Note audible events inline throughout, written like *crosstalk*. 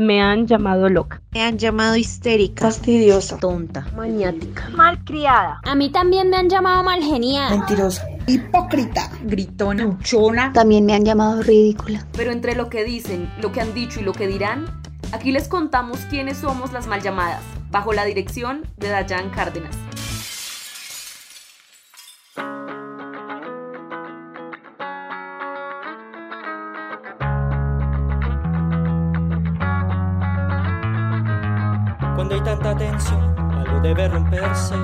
me han llamado loca. Me han llamado histérica, fastidiosa, tonta, maniática, malcriada. A mí también me han llamado malgeniada, mentirosa, hipócrita, gritona, luchona. También me han llamado ridícula. Pero entre lo que dicen, lo que han dicho y lo que dirán, aquí les contamos quiénes somos las mal llamadas, bajo la dirección de Dayan Cárdenas. Algo debe romperse.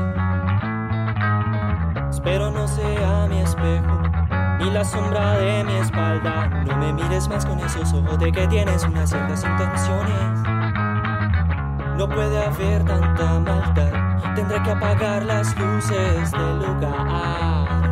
Espero no sea mi espejo, ni la sombra de mi espalda. No me mires más con esos ojos de que tienes unas ciertas intenciones. No puede haber tanta maldad, tendré que apagar las luces del lugar.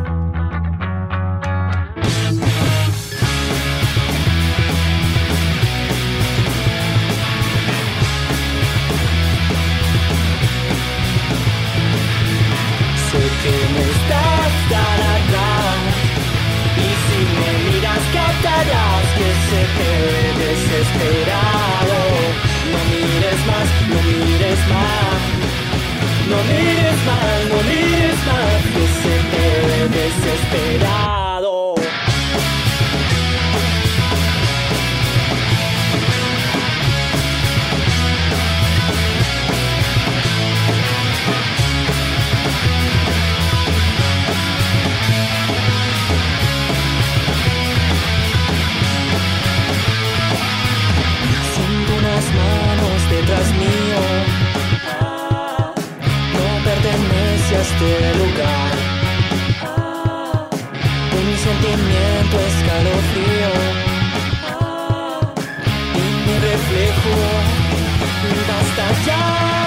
Que se ve desesperado. No mires más, no mires más. No mires más, no mires más Que se ve desesperado detrás mío. No pertenece a este lugar. Un sentimiento escalofrío. Y mi reflejo basta ya.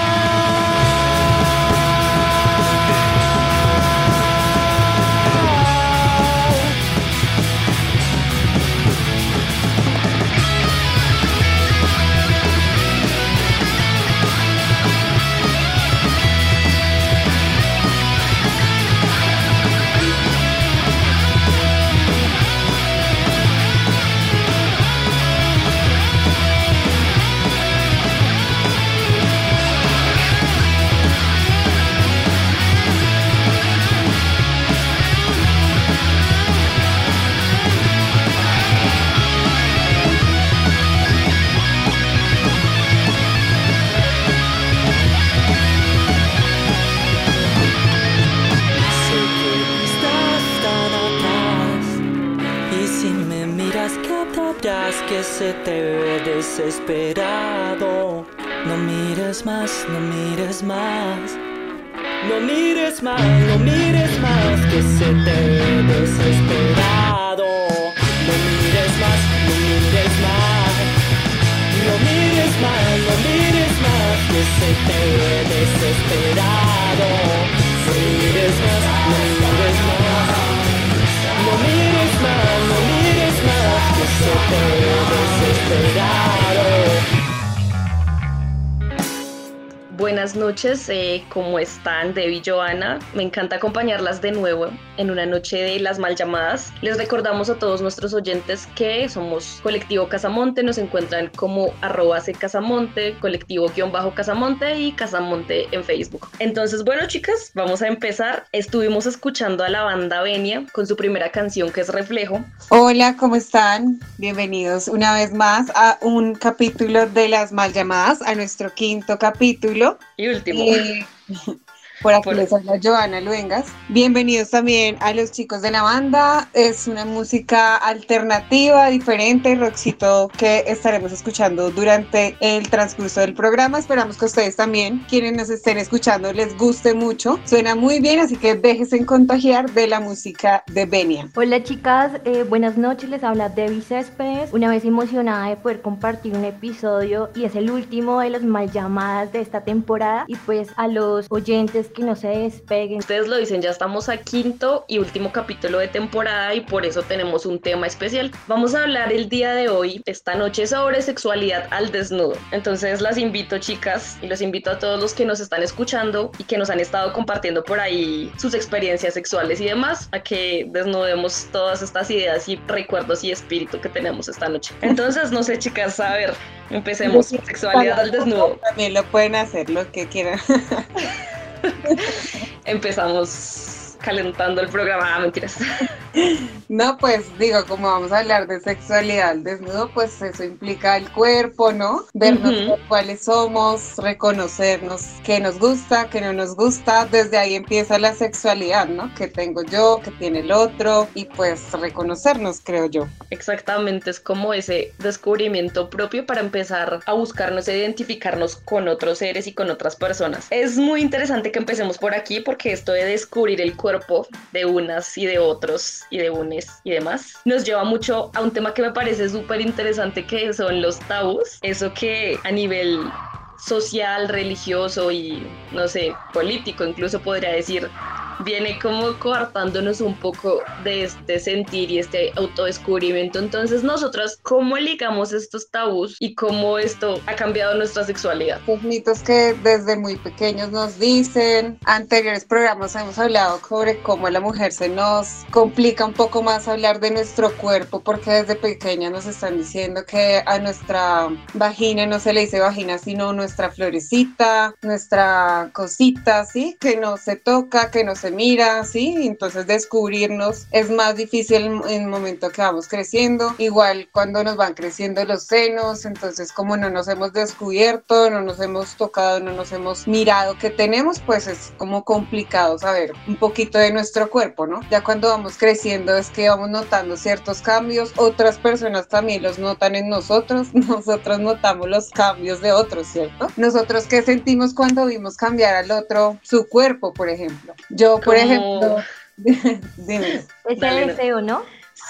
Mires más, no mires más que se te noches, eh, ¿cómo están? Debbie y Joana. Me encanta acompañarlas de nuevo en una noche de las mal llamadas. Les recordamos a todos nuestros oyentes que somos Colectivo Casamonte, nos encuentran como arroba Casamonte, colectivo-casamonte y Casamonte en Facebook. Entonces, bueno, chicas, vamos a empezar. Estuvimos escuchando a la banda Venia con su primera canción que es Reflejo. Hola, ¿cómo están? Bienvenidos una vez más a un capítulo de las mal llamadas, a nuestro quinto capítulo. Y último. Eh, por aquí les habla Joana Luengas. Bienvenidos también a los chicos de la banda. Es una música alternativa, diferente, rockcito que estaremos escuchando durante el transcurso del programa. Esperamos que ustedes también, quienes nos estén escuchando, les guste mucho. Suena muy bien, así que déjense contagiar de la música de Benia. Hola chicas, eh, buenas noches. Les habla Debbie Céspedes. Una vez emocionada de poder compartir un episodio y es el último de las mal llamadas de esta temporada. Y pues a los oyentes es que no se despeguen. Ustedes lo dicen, ya estamos a quinto y último capítulo de temporada y por eso tenemos un tema especial. Vamos a hablar el día de hoy, esta noche, sobre sexualidad al desnudo. Entonces las invito chicas y los invito a todos los que nos están escuchando y que nos han estado compartiendo por ahí sus experiencias sexuales y demás, a que desnudemos todas estas ideas y recuerdos y espíritu que tenemos esta noche. Entonces, no sé chicas, a ver, empecemos. Sexualidad al desnudo. También lo pueden hacer lo que quieran. *laughs* Empezamos calentando el programa, mentiras. No, pues digo, como vamos a hablar de sexualidad al desnudo, pues eso implica el cuerpo, ¿no? Vernos cuáles somos, reconocernos qué nos gusta, qué no nos gusta. Desde ahí empieza la sexualidad, ¿no? Que tengo yo, que tiene el otro, y pues reconocernos, creo yo. Exactamente, es como ese descubrimiento propio para empezar a buscarnos e identificarnos con otros seres y con otras personas. Es muy interesante que empecemos por aquí porque esto de descubrir el cuerpo de unas y de otros y de UNES y demás, nos lleva mucho a un tema que me parece súper interesante que son los tabús, eso que a nivel social, religioso y no sé, político incluso podría decir, viene como coartándonos un poco de este sentir y este autodescubrimiento. Entonces, nosotras, ¿cómo ligamos estos tabús y cómo esto ha cambiado nuestra sexualidad? Los que desde muy pequeños nos dicen. Anteriores programas hemos hablado sobre cómo la mujer se nos complica un poco más hablar de nuestro cuerpo porque desde pequeña nos están diciendo que a nuestra vagina no se le dice vagina, sino nuestra florecita, nuestra cosita, ¿sí? Que no se toca, que no se mira, ¿sí? Entonces descubrirnos es más difícil en el momento que vamos creciendo. Igual cuando nos van creciendo los senos, entonces como no nos hemos descubierto, no nos hemos tocado, no nos hemos mirado que tenemos, pues es como complicado saber un poquito de nuestro cuerpo, ¿no? Ya cuando vamos creciendo es que vamos notando ciertos cambios, otras personas también los notan en nosotros, *laughs* nosotros notamos los cambios de otros, ¿cierto? Nosotros qué sentimos cuando vimos cambiar al otro su cuerpo, por ejemplo. Yo por ejemplo, *laughs* dime. Ese deseo, ¿no?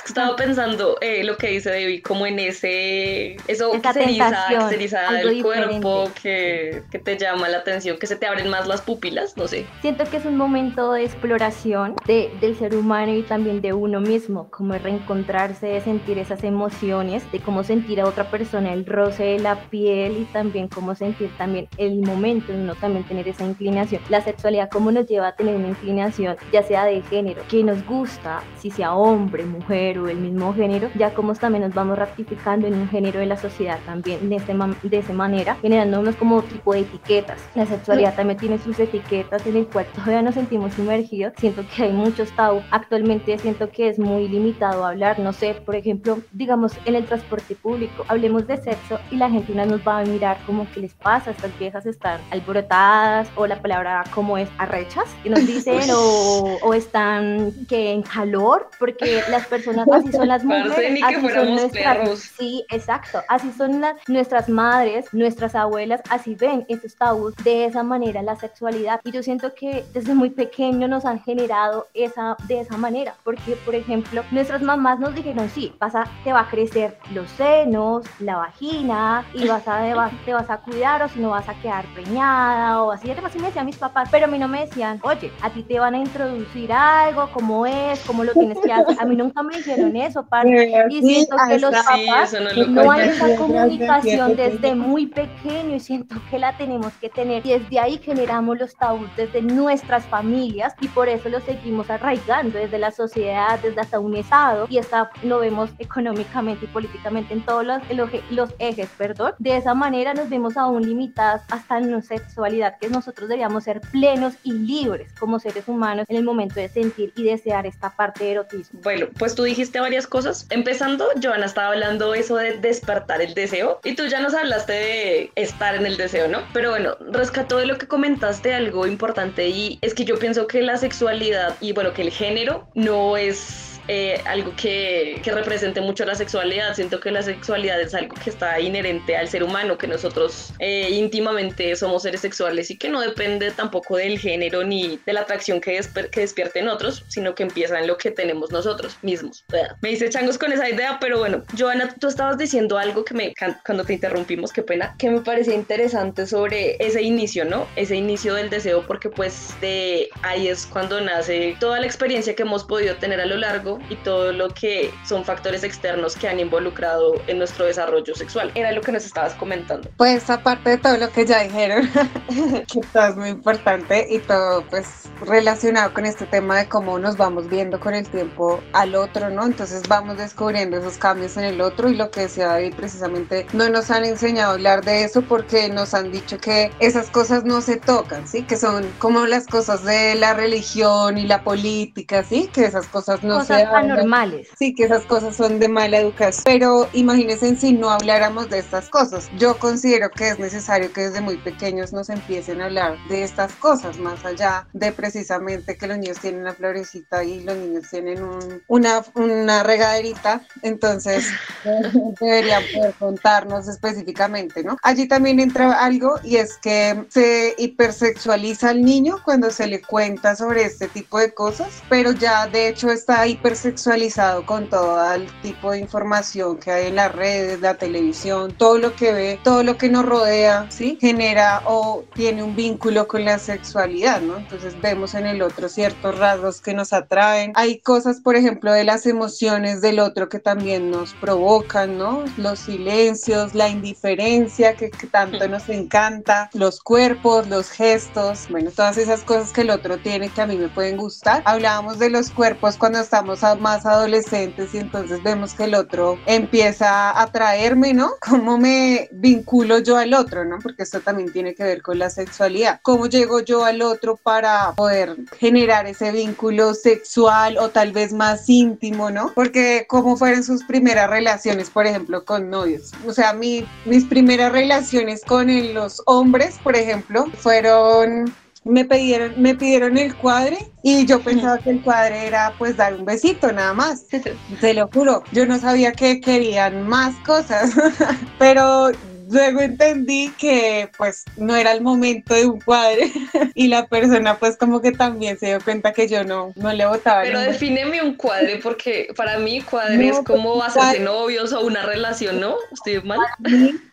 Estaba pensando eh, lo que dice Debbie, como en ese, eso ceriza, del cuerpo que, que, te llama la atención, que se te abren más las pupilas, no sé. Siento que es un momento de exploración de, del ser humano y también de uno mismo, como reencontrarse, de sentir esas emociones, de cómo sentir a otra persona el roce de la piel y también cómo sentir también el momento, uno también tener esa inclinación. La sexualidad, cómo nos lleva a tener una inclinación, ya sea de género, que nos gusta, si sea hombre, mujer, el mismo género, ya como también nos vamos ratificando en un género de la sociedad también de, este de esa manera, generándonos como tipo de etiquetas. La sexualidad también tiene sus etiquetas en el cual todavía nos sentimos sumergidos. Siento que hay muchos tabú. Actualmente siento que es muy limitado hablar, no sé, por ejemplo, digamos en el transporte público, hablemos de sexo y la gente una nos va a mirar como que les pasa, estas viejas están alborotadas o la palabra como es arrechas, que nos *laughs* dicen o, o están que en calor, porque las personas así son las mujeres, así son nuestras, sí, exacto, así son las, nuestras madres, nuestras abuelas, así ven estos tabús. De esa manera la sexualidad. Y yo siento que desde muy pequeño nos han generado esa de esa manera, porque por ejemplo nuestras mamás nos dijeron sí, vas a, te va a crecer los senos, la vagina y vas a te vas a cuidar o si no vas a quedar preñada o así, así me decían mis papás, pero a mí no me decían, oye, a ti te van a introducir algo, cómo es, cómo lo tienes que hacer, a mí nunca me dijeron eso, parte. Y siento que los papás no, hay esa comunicación desde muy pequeño y siento que la tenemos que tener. Y desde ahí generamos los tabús desde nuestras familias y por eso lo seguimos arraigando desde la sociedad, desde hasta un estado y hasta lo vemos económicamente y políticamente en todos los, los ejes, perdón. De esa manera nos vemos aún limitadas hasta en nuestra sexualidad, que nosotros deberíamos ser plenos y libres como seres humanos en el momento de sentir y desear esta parte de erotismo. Bueno, pues tú dijiste dijiste varias cosas. Empezando, Joana estaba hablando eso de despertar el deseo y tú ya nos hablaste de estar en el deseo, ¿no? Pero bueno, rescató de lo que comentaste algo importante y es que yo pienso que la sexualidad y bueno, que el género no es eh, algo que, que, represente mucho la sexualidad. Siento que la sexualidad es algo que está inherente al ser humano, que nosotros eh, íntimamente somos seres sexuales y que no depende tampoco del género ni de la atracción que, que despierte en otros, sino que empieza en lo que tenemos nosotros mismos. Me hice changos con esa idea, pero bueno, Joana, tú estabas diciendo algo que me, cuando te interrumpimos, qué pena, que me parecía interesante sobre ese inicio, ¿no? Ese inicio del deseo, porque pues de ahí es cuando nace toda la experiencia que hemos podido tener a lo largo y todo lo que son factores externos que han involucrado en nuestro desarrollo sexual. Era lo que nos estabas comentando. Pues aparte de todo lo que ya dijeron, *laughs* que todo es muy importante y todo pues relacionado con este tema de cómo nos vamos viendo con el tiempo al otro, ¿no? Entonces vamos descubriendo esos cambios en el otro y lo que decía David precisamente no nos han enseñado a hablar de eso porque nos han dicho que esas cosas no se tocan, ¿sí? Que son como las cosas de la religión y la política, ¿sí? Que esas cosas no cosas anormales. Sí, que esas cosas son de mala educación. Pero imagínense si no habláramos de estas cosas. Yo considero que es necesario que desde muy pequeños nos empiecen a hablar de estas cosas, más allá de precisamente que los niños tienen una florecita y los niños tienen una, una regaderita. Entonces, *laughs* deberían poder contarnos específicamente, ¿no? Allí también entra algo y es que se hipersexualiza al niño cuando se le cuenta sobre este tipo de cosas, pero ya de hecho está hipersexualizado con todo el tipo de información que hay en las redes, la televisión, todo lo que ve, todo lo que nos rodea, ¿sí? Genera o tiene un vínculo con la sexualidad, ¿no? Entonces vemos en el otro ciertos rasgos que nos atraen. Hay cosas, por ejemplo, de las emociones del otro que también nos provocan, ¿no? Los silencios, la indiferencia que, tanto nos encanta, los cuerpos, los gestos, bueno, todas esas cosas que el otro tiene que a mí me pueden gustar. Hablábamos de los cuerpos cuando estamos más adolescentes y entonces vemos que el otro empieza a atraerme, ¿no? *laughs* ¿Cómo me vinculo yo al otro, ¿no? Porque esto también tiene que ver con la sexualidad. ¿Cómo llego yo al otro para poder generar ese vínculo sexual o tal vez más íntimo, ¿no? Porque cómo fueron sus primeras relaciones, por ejemplo, con novios. O sea, mi, mis primeras relaciones con los hombres, por ejemplo, fueron me pidieron, me pidieron el cuadre y yo pensaba que el cuadre era pues dar un besito nada más. *laughs* Te lo juro, yo no sabía que querían más cosas, *laughs* pero luego entendí que pues no era el momento de un cuadre y la persona pues como que también se dio cuenta que yo no, no le votaba. Pero defíneme un cuadre porque para mí cuadre es como hacerse novios o una relación, ¿no? ¿Estoy mal?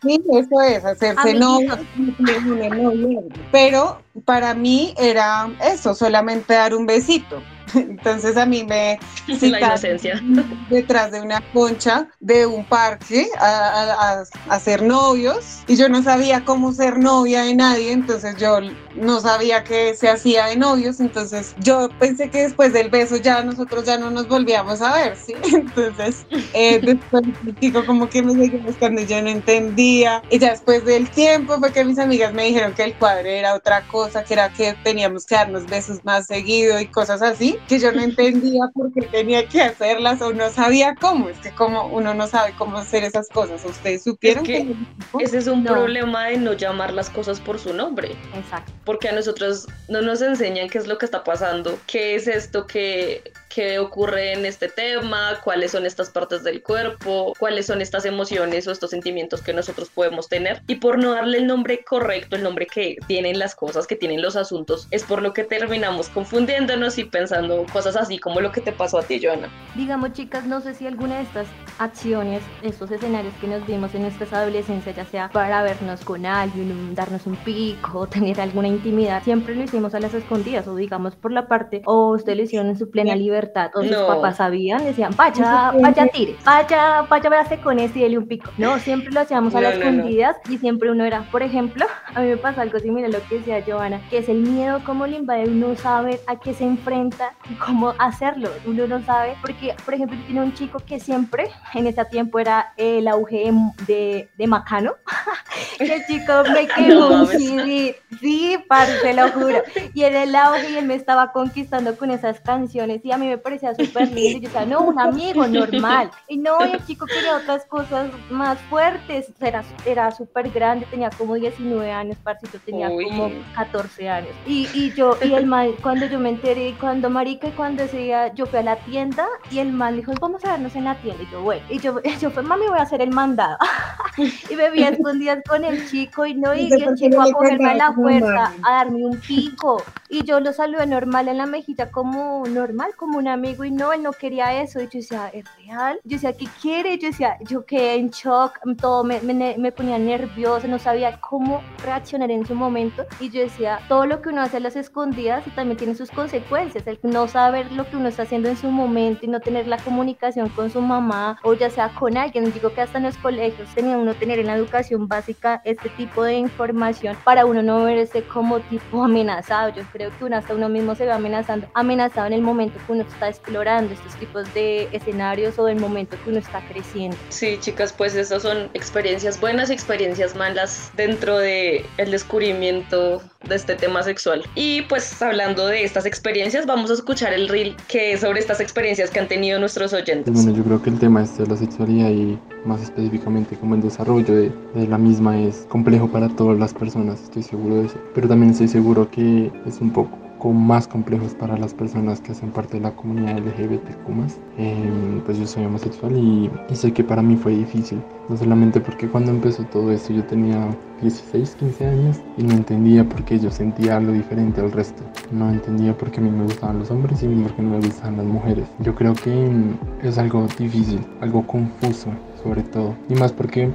Sí, eso es, hacerse novios, pero para mí era eso, solamente dar un besito. Entonces a mí me *laughs* la inocencia. detrás de una concha de un parque a, a, ser novios y yo no sabía cómo ser novia de nadie, entonces yo no sabía que se hacía de novios, entonces yo pensé que después del beso ya nosotros ya no nos volvíamos a ver, ¿sí? *laughs* Entonces eh, *laughs* después digo como que me seguía buscando y yo no entendía y ya después del tiempo fue que mis amigas me dijeron que el cuadre era otra cosa, que era que teníamos que darnos besos más seguido y cosas así, que yo no entendía por qué tenía que hacerlas o no sabía cómo, es que como uno no sabe cómo hacer esas cosas, ¿ustedes supieron que, ese es un problema de no llamar las cosas por su nombre? Exacto. Porque a nosotros no nos enseñan qué es lo que está pasando, qué es esto que, que ocurre en este tema, cuáles son estas partes del cuerpo, cuáles son estas emociones o estos sentimientos que nosotros podemos tener. Y por no darle el nombre correcto, el nombre que tienen las cosas, que tienen los asuntos, es por lo que terminamos confundiéndonos y pensando cosas así como lo que te pasó a ti, Joana. Digamos, chicas, no sé si alguna de estas acciones, estos escenarios que nos vimos en nuestras adolescencias, ya sea para vernos con alguien, darnos un pico, *laughs* tener alguna intimidad, siempre lo hicimos a las escondidas o digamos por la parte, o usted lo hicieron en su plena libertad, o sus papás sabían, decían, vaya, vaya tire, vaya, vaya, véase con este y dele un pico. No, siempre lo hacíamos a las escondidas y siempre uno era, por ejemplo, *laughs* a mí me pasa algo similar a lo que decía Giovanna, que es el miedo como le invade uno saber a qué se enfrenta y cómo hacerlo. Uno no sabe, porque, por ejemplo, tiene un chico que siempre, en ese tiempo era el auge de, de Macano, que *laughs* el chico me *laughs* quedó un Sí, parce, te lo juro. Y era el auge y él me estaba conquistando con esas canciones y a mí mí me parecía súper lindo. Y yo decía, no, un amigo normal. Y no, y el chico quería otras cosas más fuertes. Era, era súper grande, tenía como 19 años, parcito tenía como 14 años. Y, y yo, y el mal, *laughs* cuando yo me enteré, cuando marica, y cuando ese día yo fui a la tienda y el mal dijo, vamos a vernos en la tienda. Y yo, bueno, y yo, *laughs* yo fue, mami, voy a hacer el mandado. *laughs* y me vi escondidas con el chico y no, y, el chico a cogerme a la fuerza, a darme un pico. Y yo lo saludé normal en la mejilla, como normal, como un amigo, y no, él no quería eso. Yo decía, ¿es real? Yo decía, ¿qué quiere? Yo decía, yo quedé en shock, todo me, me, ponía nerviosa, no sabía cómo reaccionar en su momento. Y yo decía, todo lo que uno hace a las escondidas también tiene sus consecuencias, el no saber lo que uno está haciendo en su momento y no tener la comunicación con su mamá o ya sea con alguien. Digo que hasta en los colegios tenía uno tener en la educación básica este tipo de información para uno no verse como tipo amenazado. Yo creo que uno hasta uno mismo se ve amenazando, amenazado en el momento que uno está explorando estos tipos de escenarios o del momento que uno está creciendo. Sí, chicas, pues esas son experiencias buenas y experiencias malas dentro de el descubrimiento de este tema sexual. Y pues hablando de estas experiencias, vamos a escuchar el reel que es sobre estas experiencias que han tenido nuestros oyentes. Bueno, yo creo que el tema este de la sexualidad y más específicamente como el desarrollo de, de, la misma es complejo para todas las personas, estoy seguro de eso. Pero también estoy seguro que es un poco más complejos para las personas que hacen parte de la comunidad LGBTQ+. Eh, pues yo soy homosexual y, y, sé que para mí fue difícil, no solamente porque cuando empezó todo esto yo tenía 16, 15 años y no entendía por qué yo sentía algo diferente al resto. No entendía por qué a mí me gustaban los hombres y por qué no me gustaban las mujeres. Yo creo que es algo difícil, algo confuso sobre todo. Y más porque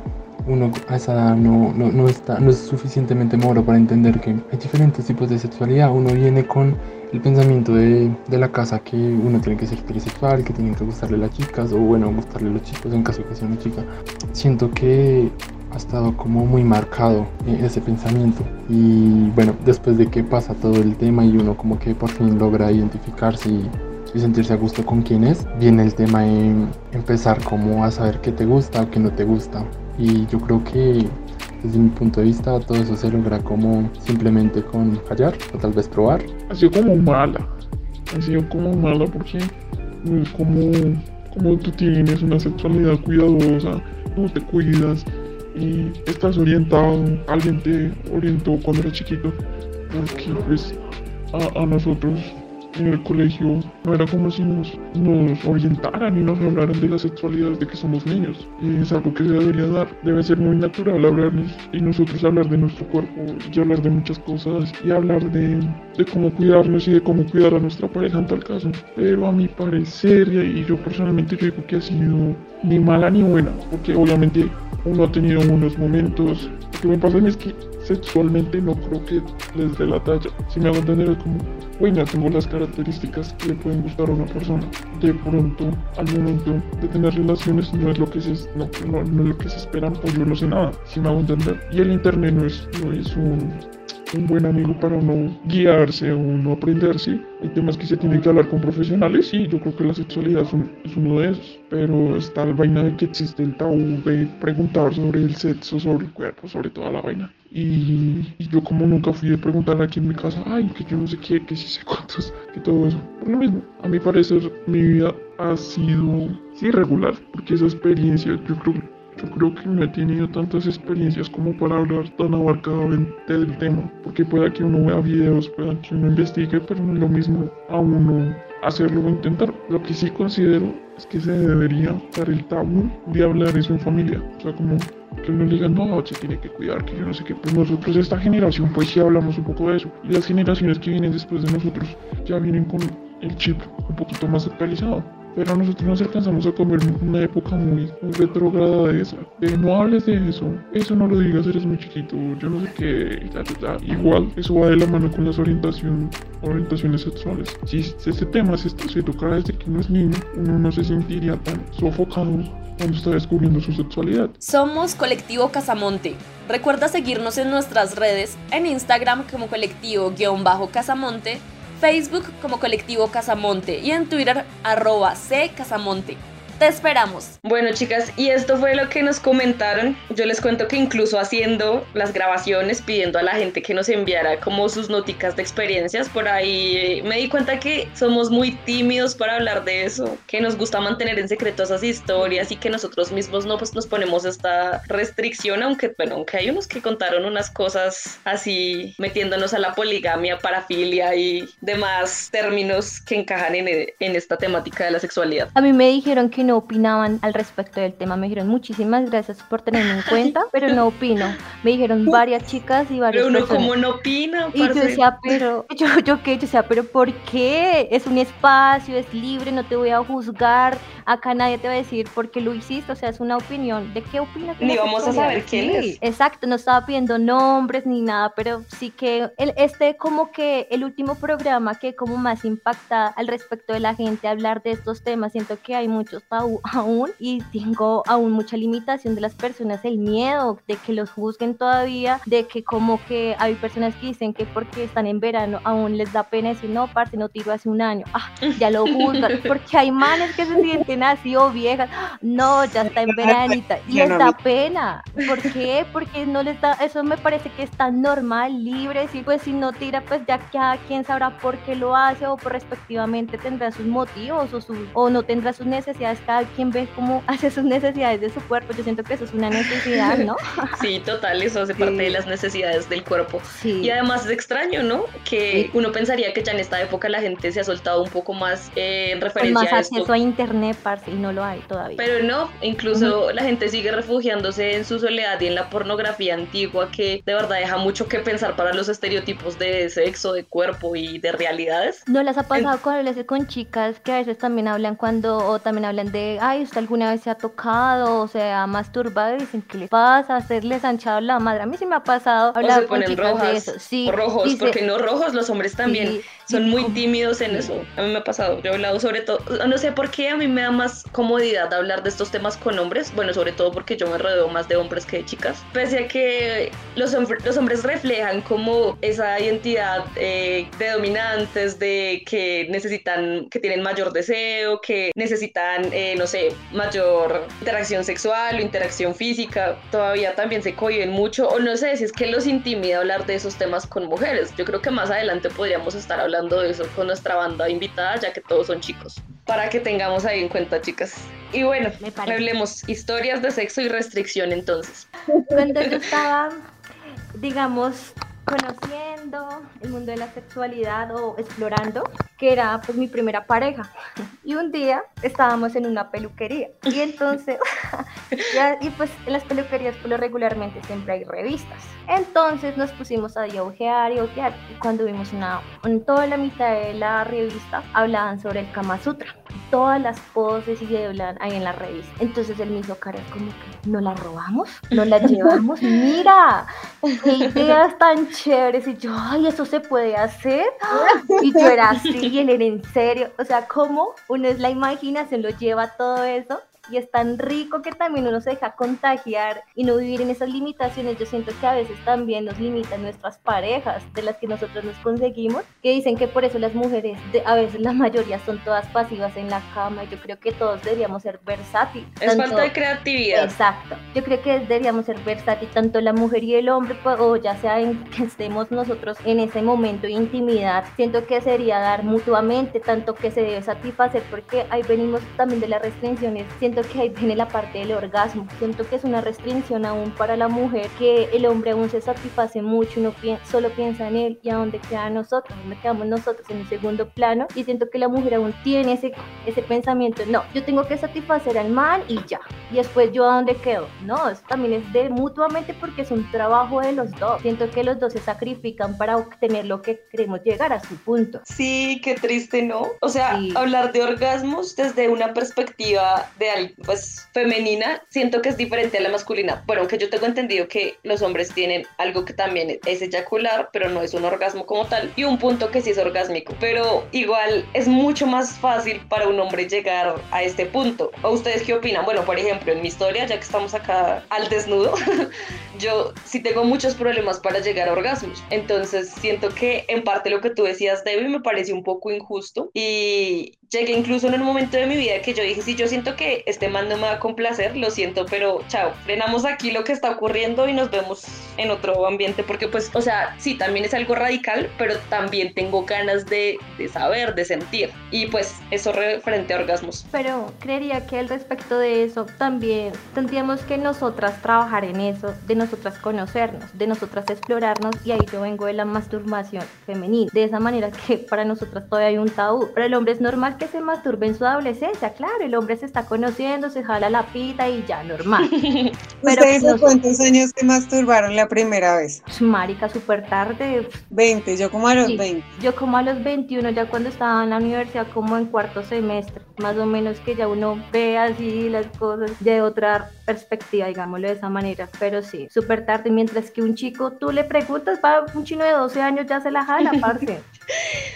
uno a esa edad no, no, no, está, no es suficientemente moro para entender que hay diferentes tipos de sexualidad. Uno viene con el pensamiento de, de, la casa que uno tiene que ser heterosexual, que tienen que gustarle las chicas, o bueno, gustarle los chicos en caso de que sea una chica. Siento que ha estado como muy marcado ese pensamiento y bueno, después de que pasa todo el tema y uno como que por fin logra identificarse y y sentirse a gusto con quién es, viene el tema de empezar como a saber qué te gusta o qué no te gusta. Y yo creo que desde mi punto de vista todo eso se logra como simplemente con fallar o tal vez probar. Ha sido como mala, ha sido como mala porque como, como tú tienes una sexualidad cuidadosa, tú te cuidas y estás orientado, alguien te orientó cuando eras chiquito, porque pues a nosotros en el colegio no era como si nos, orientaran y nos hablaran de la sexualidad de que somos niños. Y es algo que se debería dar. Debe ser muy natural hablarnos y nosotros hablar de nuestro cuerpo y hablar de muchas cosas y hablar de, de cómo cuidarnos y de cómo cuidar a nuestra pareja en tal caso. Pero a mi parecer, y yo personalmente yo digo que ha sido ni mala ni buena, porque obviamente uno ha tenido unos momentos. Que me pasa es que sexualmente no creo que les dé la talla. Si me hago entender es como, bueno, tengo las características que le pueden gustar a una persona. De pronto, al momento de tener relaciones no es lo que se, no, no, no es lo que se esperan, pues yo no sé nada, si me hago entender. Y el internet no es, no es un un buen amigo para uno guiarse o no aprenderse. Hay temas que se tienen que hablar con profesionales y yo creo que la sexualidad es, uno de esos. Pero está la vaina de que existe el tabú de preguntar sobre el sexo, sobre el cuerpo, sobre toda la vaina. Y, yo como nunca fui a preguntar aquí en mi casa, ay, que yo no sé qué, que sí sé cuántos, que todo eso. Por lo mismo, a mi parecer mi vida ha sido irregular, porque esa experiencia yo creo yo creo que no he tenido tantas experiencias como para hablar tan abarcadamente del tema, porque pueda que uno vea videos, pueda que uno investigue, pero no es lo mismo a uno hacerlo o intentar. Lo que sí considero es que se debería dar el tabú de hablar eso en familia. O sea, como que uno diga, no, se tiene que cuidar, que yo no sé qué. Pues nosotros, esta generación, pues sí hablamos un poco de eso. Y las generaciones que vienen después de nosotros ya vienen con el chip un poquito más actualizado. Pero nosotros nos alcanzamos a comer una época muy, muy retrograda de esa. De no hables de eso, eso no lo digas, eres muy chiquito, yo no sé qué, igual, eso va de la mano con las orientación, orientaciones sexuales. Si ese tema se, se toca desde que uno es niño, uno no se sentiría tan sofocado cuando está descubriendo su sexualidad. Somos Colectivo Casamonte. Recuerda seguirnos en nuestras redes, en Instagram como colectivo-casamonte Facebook como Colectivo Casamonte y en Twitter arroba C Casamonte. Te esperamos. Bueno, chicas, y esto fue lo que nos comentaron. Yo les cuento que incluso haciendo las grabaciones, pidiendo a la gente que nos enviara como sus noticas de experiencias, por ahí me di cuenta que somos muy tímidos para hablar de eso, que nos gusta mantener en secreto esas historias y que nosotros mismos no pues nos ponemos esta restricción, aunque bueno, aunque hay unos que contaron unas cosas así metiéndonos a la poligamia, parafilia y demás términos que encajan en, en esta temática de la sexualidad. A mí me dijeron que no opinaban al respecto del tema. Me dijeron muchísimas gracias por tenerme en cuenta, *laughs* pero no opino. Me dijeron varias chicas y varias Pero uno personas. como no opina, Y yo decía, pero, yo, yo qué, yo decía, pero ¿por qué? Es un espacio, es libre, no te voy a juzgar, acá nadie te va a decir por qué lo hiciste, o sea, es una opinión. ¿De qué opinas? Ni vamos a saber quién es. Exacto, no estaba pidiendo nombres ni nada, pero sí que el, este como que el último programa que como más impacta al respecto de la gente hablar de estos temas, siento que hay muchos tabú *laughs* aún y tengo aún mucha limitación de las personas, el miedo de que los juzguen todavía, de que como que hay personas que dicen que porque están en verano aún les da pena decir, no, parce, no tiro hace un año, ah, ya lo juzgan, *laughs* porque hay manes que se sienten así o viejas, no, ya está en veranita, y les da pena, ¿por qué? Porque no les da, eso me parece que es tan normal, libre, y pues si no tira, pues ya cada quien sabrá por qué lo hace o por respectivamente tendrá sus motivos o, sus, o no tendrá sus necesidades, cada quien ve cómo *laughs* hace sus necesidades de su cuerpo, yo siento que eso es una necesidad, ¿no? *laughs* Sí, total, eso hace parte de las necesidades del cuerpo. Sí. Y además es extraño, ¿no? Que uno pensaría que ya en esta época la gente se ha soltado un poco más eh, en Con referencia más a esto. acceso a internet, parce, y no lo hay todavía. Pero no, incluso la gente sigue refugiándose en su soledad y en la pornografía antigua que de verdad deja mucho que pensar para los estereotipos de sexo, de cuerpo y de realidades. ¿No les ha pasado cuando hablas con chicas que a veces también hablan cuando, o también hablan de, ay, usted alguna vez se ha tocado o se ha masturbado y dicen, ¿qué le pasa? ¿Hacerles hanchado la madre? A mí sí me ha pasado O hablar con chicas de eso. Sí, o rojos, dice- porque no rojos, los hombres también Sí, son muy tímidos en eso. A mí me ha pasado, yo he hablado sobre todo, no sé por qué a mí me da más comodidad hablar de estos temas con hombres, bueno, sobre todo porque yo me rodeo más de hombres que de chicas, pese a que los, hom- los hombres reflejan como esa identidad eh, de dominantes, de que necesitan, que tienen mayor deseo, que necesitan, eh, no sé, mayor interacción sexual o interacción física, todavía también se cohiben mucho, o no sé si es que los intimida hablar de esos temas con mujeres. Yo creo que más adelante podríamos estar hablando de eso con nuestra banda invitada, ya que todos son chicos, para que tengamos ahí en cuenta, chicas. Y bueno, hablemos historias de sexo y restricción entonces. Cuando yo estaba, digamos, conociendo el mundo de la sexualidad o explorando, que era pues mi primera pareja. Y un día estábamos en una peluquería y entonces, *laughs* y pues en las peluquerías por lo regularmente siempre hay revistas. Entonces nos pusimos a ojear y ojear y cuando vimos una, en toda la mitad de la revista hablaban sobre el Kama Sutra. Todas las poses y se hablan ahí en la revista. Entonces él me hizo cara como que, ¿no la robamos? ¿No la *laughs* llevamos? Mira, qué ideas tan chéveres. Y yo, ay, eso se puede hacer. Y yo era así, y él era en serio. O sea, ¿cómo uno es la imaginación, lo lleva todo eso? Y es tan rico que también uno se deja contagiar y no vivir en esas limitaciones. Yo siento que a veces también nos limitan nuestras parejas de las que nosotros nos conseguimos, que dicen que por eso las mujeres, de- a veces la mayoría son todas pasivas en la cama. Y yo creo que todos deberíamos ser versátiles. Es tanto- falta de creatividad. Exacto. Yo creo que deberíamos ser versátiles, tanto la mujer y el hombre, pues, o ya sea en que estemos nosotros en ese momento de intimidad. Siento que sería dar mutuamente, tanto que se debe satisfacer, porque ahí venimos también de las restricciones. Siento que ahí viene la parte del orgasmo. Siento que es una restricción aún para la mujer, que el hombre aún se satisface mucho, uno pi- solo piensa en él y a dónde quedan nosotros, dónde quedamos nosotros en un segundo plano. Y siento que la mujer aún tiene ese, ese pensamiento, no, yo tengo que satisfacer al man y ya y después yo a dónde quedo. No, eso también es de mutuamente porque es un trabajo de los dos. Siento que los dos se sacrifican para obtener lo que queremos llegar a su punto. Sí, qué triste, ¿no? O sea, Sí. hablar de orgasmos desde una perspectiva de pues femenina, siento que es diferente a la masculina. Bueno, aunque yo tengo entendido que los hombres tienen algo que también es eyacular, pero no es un orgasmo como tal, y un punto que sí es orgásmico. Pero igual es mucho más fácil para un hombre llegar a este punto. ¿O ustedes qué opinan? Bueno, por ejemplo, en mi historia, ya que estamos acá al desnudo, *laughs* yo sí tengo muchos problemas para llegar a orgasmos. Entonces siento que en parte lo que tú decías, Debbie, me parece un poco injusto. Y llegué incluso en un momento de mi vida que yo dije, si yo siento que este man no me va a complacer, lo siento, pero chao, frenamos aquí lo que está ocurriendo y nos vemos en otro ambiente, porque pues, o sea, sí, también es algo radical, pero también tengo ganas de, de saber, de sentir, y pues eso referente a orgasmos. Pero creería que al respecto de eso también tendríamos que nosotras trabajar en eso, de nosotras conocernos, de nosotras explorarnos, y ahí yo vengo de la masturbación femenina, de esa manera que para nosotras todavía hay un tabú. Pero el hombre es normal que se masturbe en su adolescencia, claro, el hombre se está conociendo, se jala la pita y ya, normal. *laughs* Pero ¿Ustedes a cuántos años se masturbaron la primera vez? Marica, súper tarde. 20, yo como a los 20. Yo como a los 21, ya cuando estaba en la universidad, como en cuarto semestre, más o menos que ya uno ve así las cosas de otra perspectiva, digámoslo de esa manera. Pero sí, súper tarde, mientras que un chico, tú le preguntas, va un chino de 12 años ya se la jala, *laughs* parce.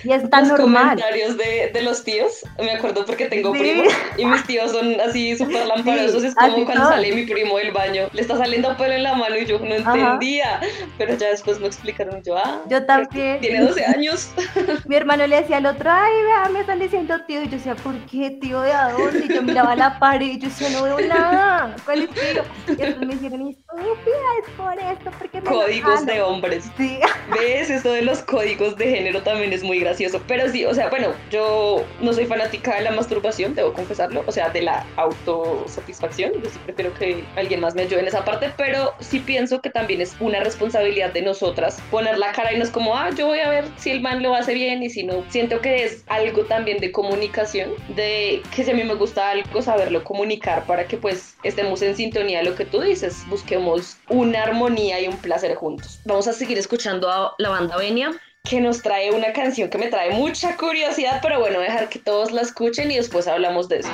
Y es tan los normal. comentarios de, de, los tíos, me acuerdo porque tengo primos y mis tíos son así súper lamparosos. Sí, es como cuando sale mi primo del baño, le está saliendo pelo en la mano y yo no entendía, pero ya después me explicaron. Yo, ah, yo también. Tiene 12 años. *laughs* mi hermano le decía al otro, ay, vea, me están diciendo tío. Y yo decía, ¿por qué tío de a dónde? Y yo miraba la pared y yo decía, no veo nada. ¿Cuál es tío? Y después me dijeron, estúpida, es por esto, porque me Códigos de hombres. Sí. ¿Ves? Eso de los códigos de género también es muy gracioso. Pero sí, o sea, bueno, yo no soy fanática de la masturbación, debo confesarlo, o sea, de la autosatisfacción. Yo sí prefiero que alguien más me ayude en esa parte, pero sí pienso que también es una responsabilidad de nosotras poner la cara y no es como, ah, yo voy a ver si el man lo hace bien y si no. Siento que es algo también de comunicación, de que si a mí me gusta algo, saberlo comunicar para que pues estemos en sintonía de lo que tú dices, busquemos una armonía y un placer juntos. Vamos a seguir escuchando a la banda Venia que nos trae una canción que me trae mucha curiosidad, pero bueno, dejar que todos la escuchen y después hablamos de esto.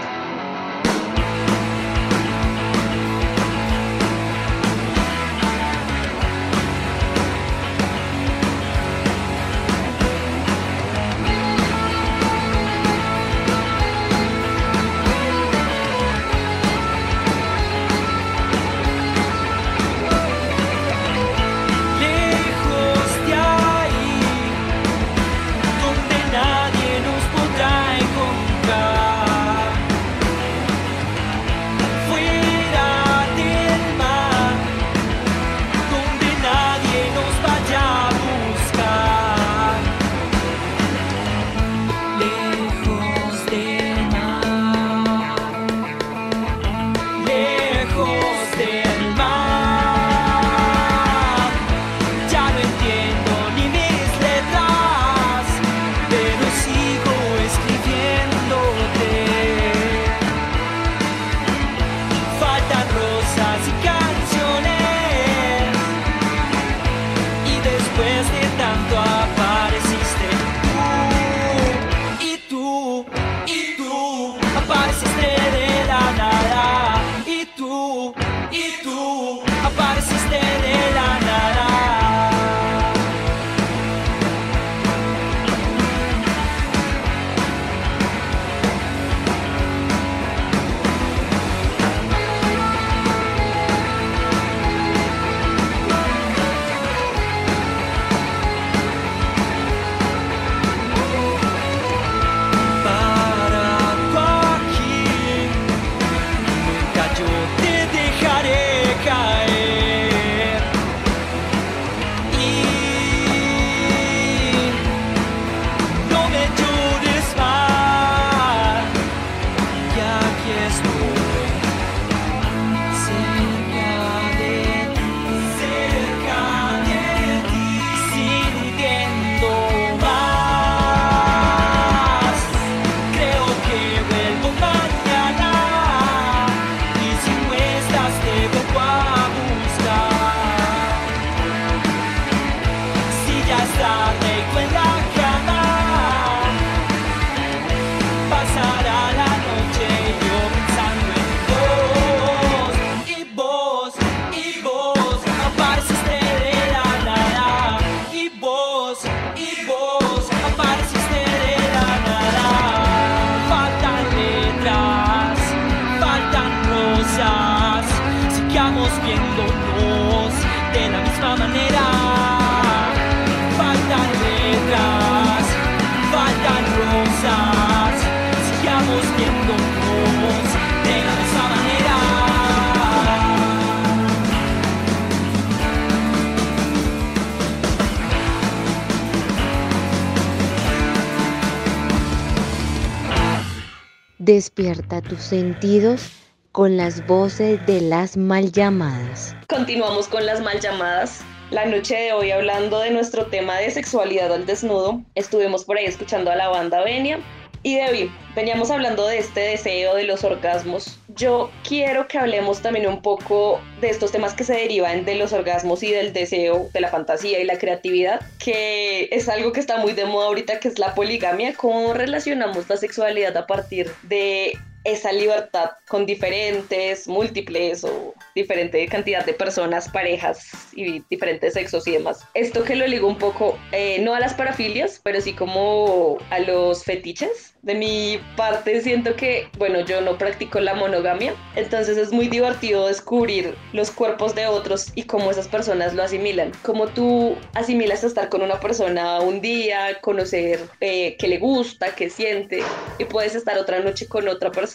Despierta tus sentidos con las voces de las mal llamadas. Continuamos con las mal llamadas. La noche de hoy hablando de nuestro tema de sexualidad al desnudo, estuvimos por ahí escuchando a la banda Venia y Debbie, veníamos hablando de este deseo de los orgasmos. Yo quiero que hablemos también un poco de estos temas que se derivan de los orgasmos y del deseo, de la fantasía y la creatividad, que es algo que está muy de moda ahorita, que es la poligamia. ¿Cómo relacionamos la sexualidad a partir de esa libertad con diferentes, múltiples o diferente cantidad de personas, parejas y diferentes sexos y demás. Esto que lo ligo un poco, eh, no a las parafilias, pero sí como a los fetiches. De mi parte siento que, bueno, yo no practico la monogamia, entonces es muy divertido descubrir los cuerpos de otros y cómo esas personas lo asimilan. Cómo tú asimilas estar con una persona un día, conocer eh, qué le gusta, qué siente, y puedes estar otra noche con otra persona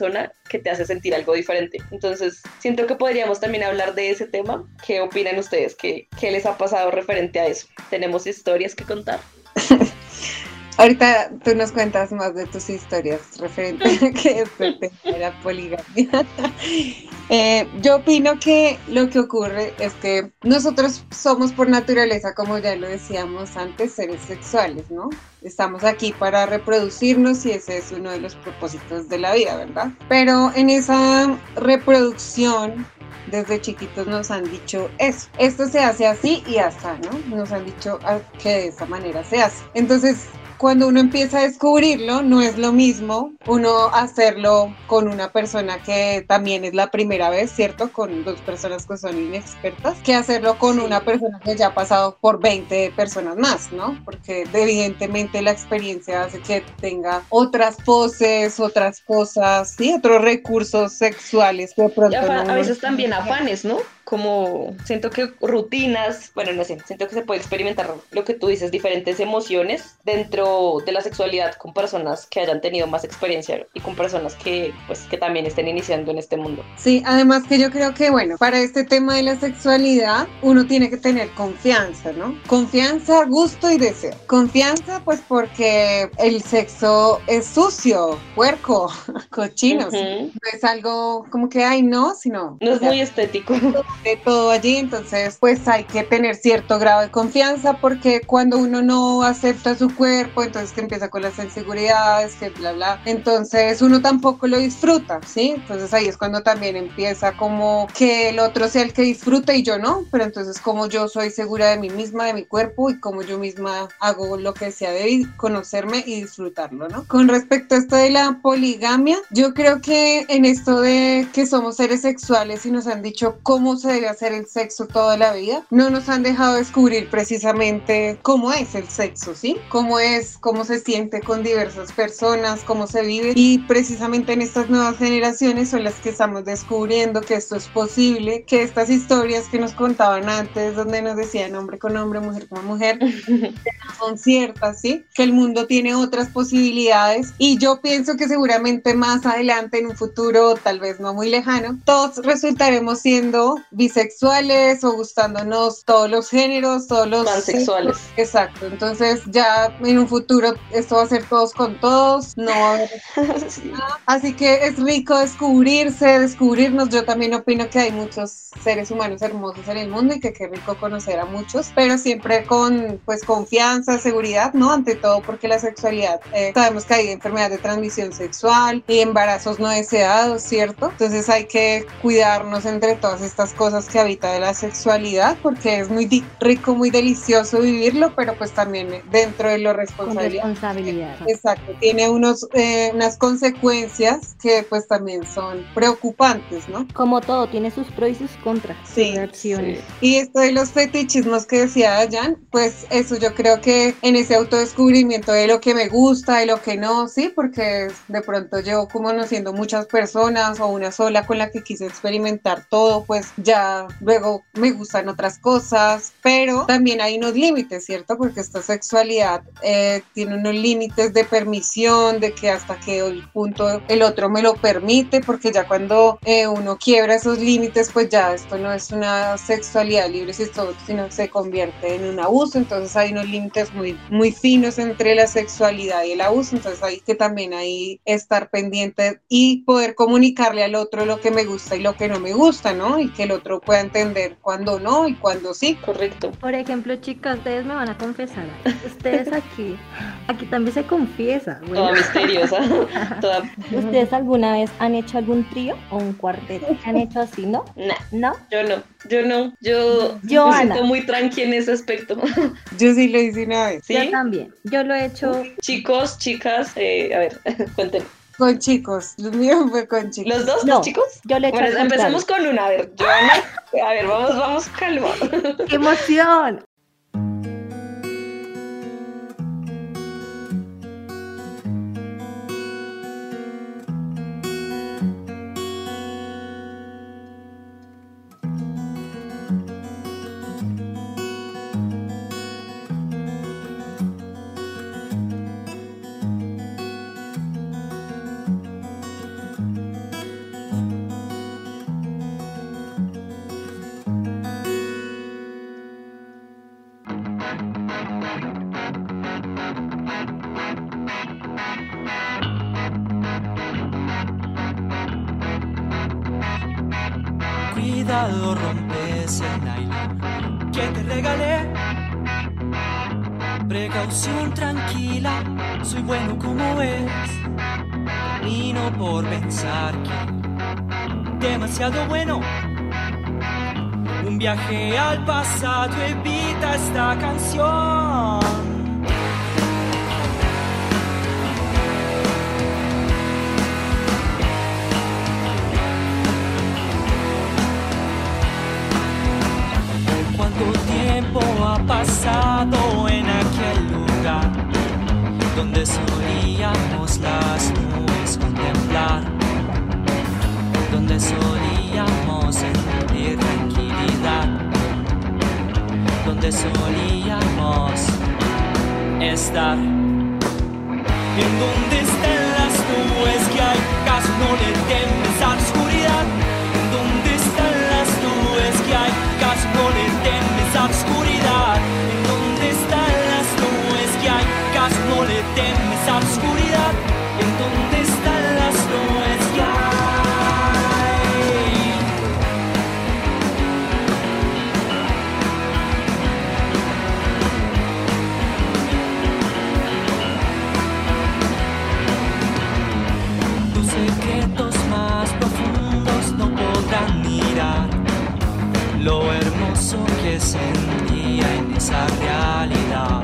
que te hace sentir algo diferente. Entonces, siento que podríamos también hablar de ese tema. ¿Qué opinan ustedes? ¿Qué, qué les ha pasado referente a eso? ¿Tenemos historias que contar? *laughs* Ahorita tú nos cuentas más de tus historias referente a que *laughs* a la poligamia. Eh, yo opino que lo que ocurre es que nosotros somos por naturaleza, como ya lo decíamos antes, seres sexuales, ¿no? Estamos aquí para reproducirnos y ese es uno de los propósitos de la vida, ¿verdad? Pero en esa reproducción desde chiquitos nos han dicho eso. Esto se hace así y hasta, ¿no? Nos han dicho que de esa manera se hace. Entonces, cuando uno empieza a descubrirlo, no es lo mismo uno hacerlo con una persona que también es la primera vez, ¿cierto? Con dos personas que son inexpertas, que hacerlo con una persona que ya ha pasado por 20 personas más, ¿no? Porque evidentemente la experiencia hace que tenga otras poses, otras cosas, sí, otros recursos sexuales que pronto a veces también afanes, ¿no? Como siento que rutinas, bueno, no sé, siento que se puede experimentar lo que tú dices, diferentes emociones dentro de la sexualidad con personas que hayan tenido más experiencia y con personas que pues que también estén iniciando en este mundo. Sí, además que yo creo que bueno, para este tema de la sexualidad uno tiene que tener confianza, ¿no? Confianza, gusto y deseo. Confianza pues porque el sexo es sucio, puerco, *laughs* cochino, no es algo como que ay no, sino no es muy estético de todo allí, entonces pues hay que tener cierto grado de confianza porque cuando uno no acepta su cuerpo, entonces que empieza con las inseguridades, que bla, bla, entonces uno tampoco lo disfruta, ¿sí? Entonces ahí es cuando también empieza como que el otro sea el que disfruta y yo no, pero entonces como yo soy segura de mí misma, de mi cuerpo y como yo misma hago lo que sea de conocerme y disfrutarlo, ¿no? Con respecto a esto de la poligamia, yo creo que en esto de que somos seres sexuales y nos han dicho cómo se debe hacer el sexo toda la vida, no nos han dejado descubrir precisamente cómo es el sexo, ¿sí? Cómo es, cómo se siente con diversas personas, cómo se vive y precisamente en estas nuevas generaciones son las que estamos descubriendo que esto es posible, que estas historias que nos contaban antes, donde nos decían hombre con hombre, mujer con mujer, *laughs* son ciertas, ¿sí? Que el mundo tiene otras posibilidades y yo pienso que seguramente más adelante en un futuro, tal vez no muy lejano, todos resultaremos siendo bisexuales o gustándonos todos los géneros, todos los... Pansexuales. Exacto, entonces ya en un futuro esto va a ser todos con todos, no va a haber... *laughs* Así que es rico descubrirse, descubrirnos. Yo también opino que hay muchos seres humanos hermosos en el mundo y que qué rico conocer a muchos, pero siempre con pues confianza, seguridad, ¿no? Ante todo porque la sexualidad, eh, sabemos que hay enfermedades de transmisión sexual y embarazos no deseados, ¿cierto? Entonces hay que cuidarnos entre todas estas cosas que habita de la sexualidad, porque es muy rico, muy delicioso vivirlo, pero pues también dentro de lo responsabilidad. Exacto, tiene unos, eh, unas consecuencias que pues también son preocupantes, ¿no? Como todo, tiene sus pros y sus contras, sí, reacciones. Y esto de los fetichismos que decía Jan, pues eso yo creo que en ese autodescubrimiento de lo que me gusta, y lo que no, sí, porque de pronto llevo como conociendo muchas personas o una sola con la que quise experimentar todo, pues ya luego me gustan otras cosas, pero también hay unos límites, ¿cierto? Porque esta sexualidad eh, tiene unos límites de permisión, de que hasta que el punto el otro me lo permite, porque ya cuando eh, uno quiebra esos límites, pues ya esto no es una sexualidad libre, sino se convierte en un abuso, entonces hay unos límites muy, muy finos entre la sexualidad y el abuso, entonces hay que también ahí estar pendiente y poder comunicarle al otro lo que me gusta y lo que no me gusta, ¿no? Y que el otro pueda entender cuándo no y cuándo sí. Correcto. Por ejemplo, chicas, ustedes me van a confesar. Ustedes aquí, aquí también se confiesa. Toda misteriosa. *laughs* ¿Ustedes alguna vez han hecho algún trío o un cuarteto? ¿Han hecho así, no? No. ¿No? Yo no. Yo no. Yo, yo me siento muy tranqui en ese aspecto. *laughs* Yo sí lo hice una vez. ¿Sí? Yo también. Yo lo he hecho. Chicos, chicas, eh, a ver, *laughs* cuéntenme. Con chicos, lo mío fue con chicos. ¿Los dos, no, los chicos? Yo le he hecho bueno, empecemos con una, a ver, Joana, a ver, vamos, vamos, calma. ¡Qué emoción! Tranquila, soy bueno como ves. Y no por pensar que demasiado bueno. Un viaje al pasado evita esta canción. ¿Cuánto tiempo ha pasado en donde solíamos las nubes contemplar? Donde solíamos sentir tranquilidad, donde solíamos estar. En donde están las nubes que hay, caso no le temes lo hermoso que sentía en esa realidad.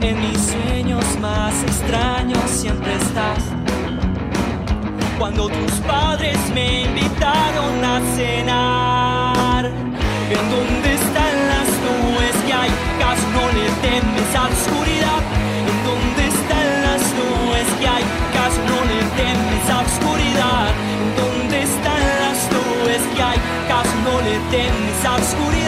En mis sueños más extraños siempre estás. Cuando tus padres me invitaron a cenar, en donde están las nubes que hay, caso no le temes a la oscuridad. No le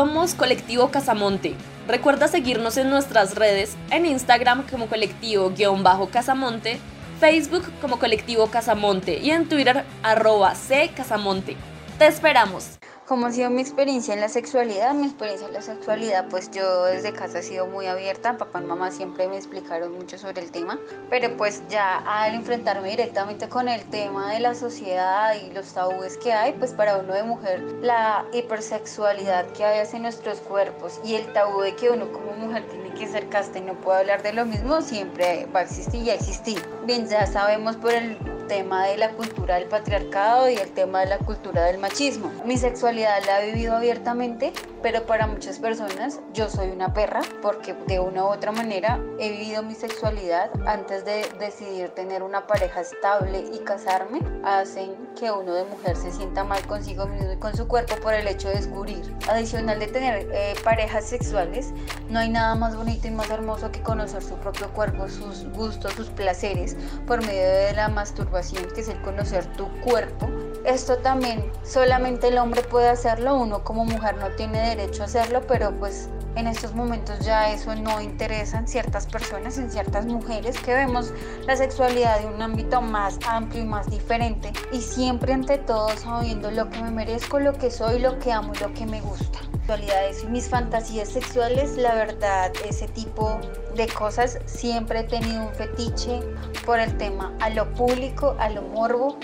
Somos Colectivo Casamonte. Recuerda seguirnos en nuestras redes, en Instagram como colectivo-casamonte, Facebook como colectivo Casamonte y en Twitter arroba C Casamonte. Te esperamos. ¿Cómo ha sido mi experiencia en la sexualidad? Mi experiencia en la sexualidad, pues yo desde casa he sido muy abierta, papá y mamá siempre me explicaron mucho sobre el tema, pero pues ya al enfrentarme directamente con el tema de la sociedad y los tabúes que hay, pues para uno de mujer, la hipersexualidad que hay hacia nuestros cuerpos y el tabú de que uno como mujer tiene que ser casta y no puede hablar de lo mismo, siempre va a existir y a existir. Bien, ya sabemos por el tema de la cultura del patriarcado y el tema de la cultura del machismo. Mi sexualidad la he vivido abiertamente, pero para muchas personas yo soy una perra porque de una u otra manera he vivido mi sexualidad antes de decidir tener una pareja estable y casarme, hacen que uno de mujer se sienta mal consigo mismo y con su cuerpo por el hecho de descubrir. Adicional de tener eh, parejas sexuales, no hay nada más bonito y más hermoso que conocer su propio cuerpo, sus gustos, sus placeres por medio de la masturbación que es el conocer tu cuerpo. Esto también solamente el hombre puede hacerlo, uno como mujer no tiene derecho a hacerlo, pero pues en estos momentos ya eso no interesa en ciertas personas, en ciertas mujeres que vemos la sexualidad de un ámbito más amplio y más diferente y siempre ante todo sabiendo lo que me merezco, lo que soy, lo que amo y lo que me gusta. Sexualidades y mis fantasías sexuales, la verdad, ese tipo de cosas siempre he tenido un fetiche por el tema a lo público, a lo morbo.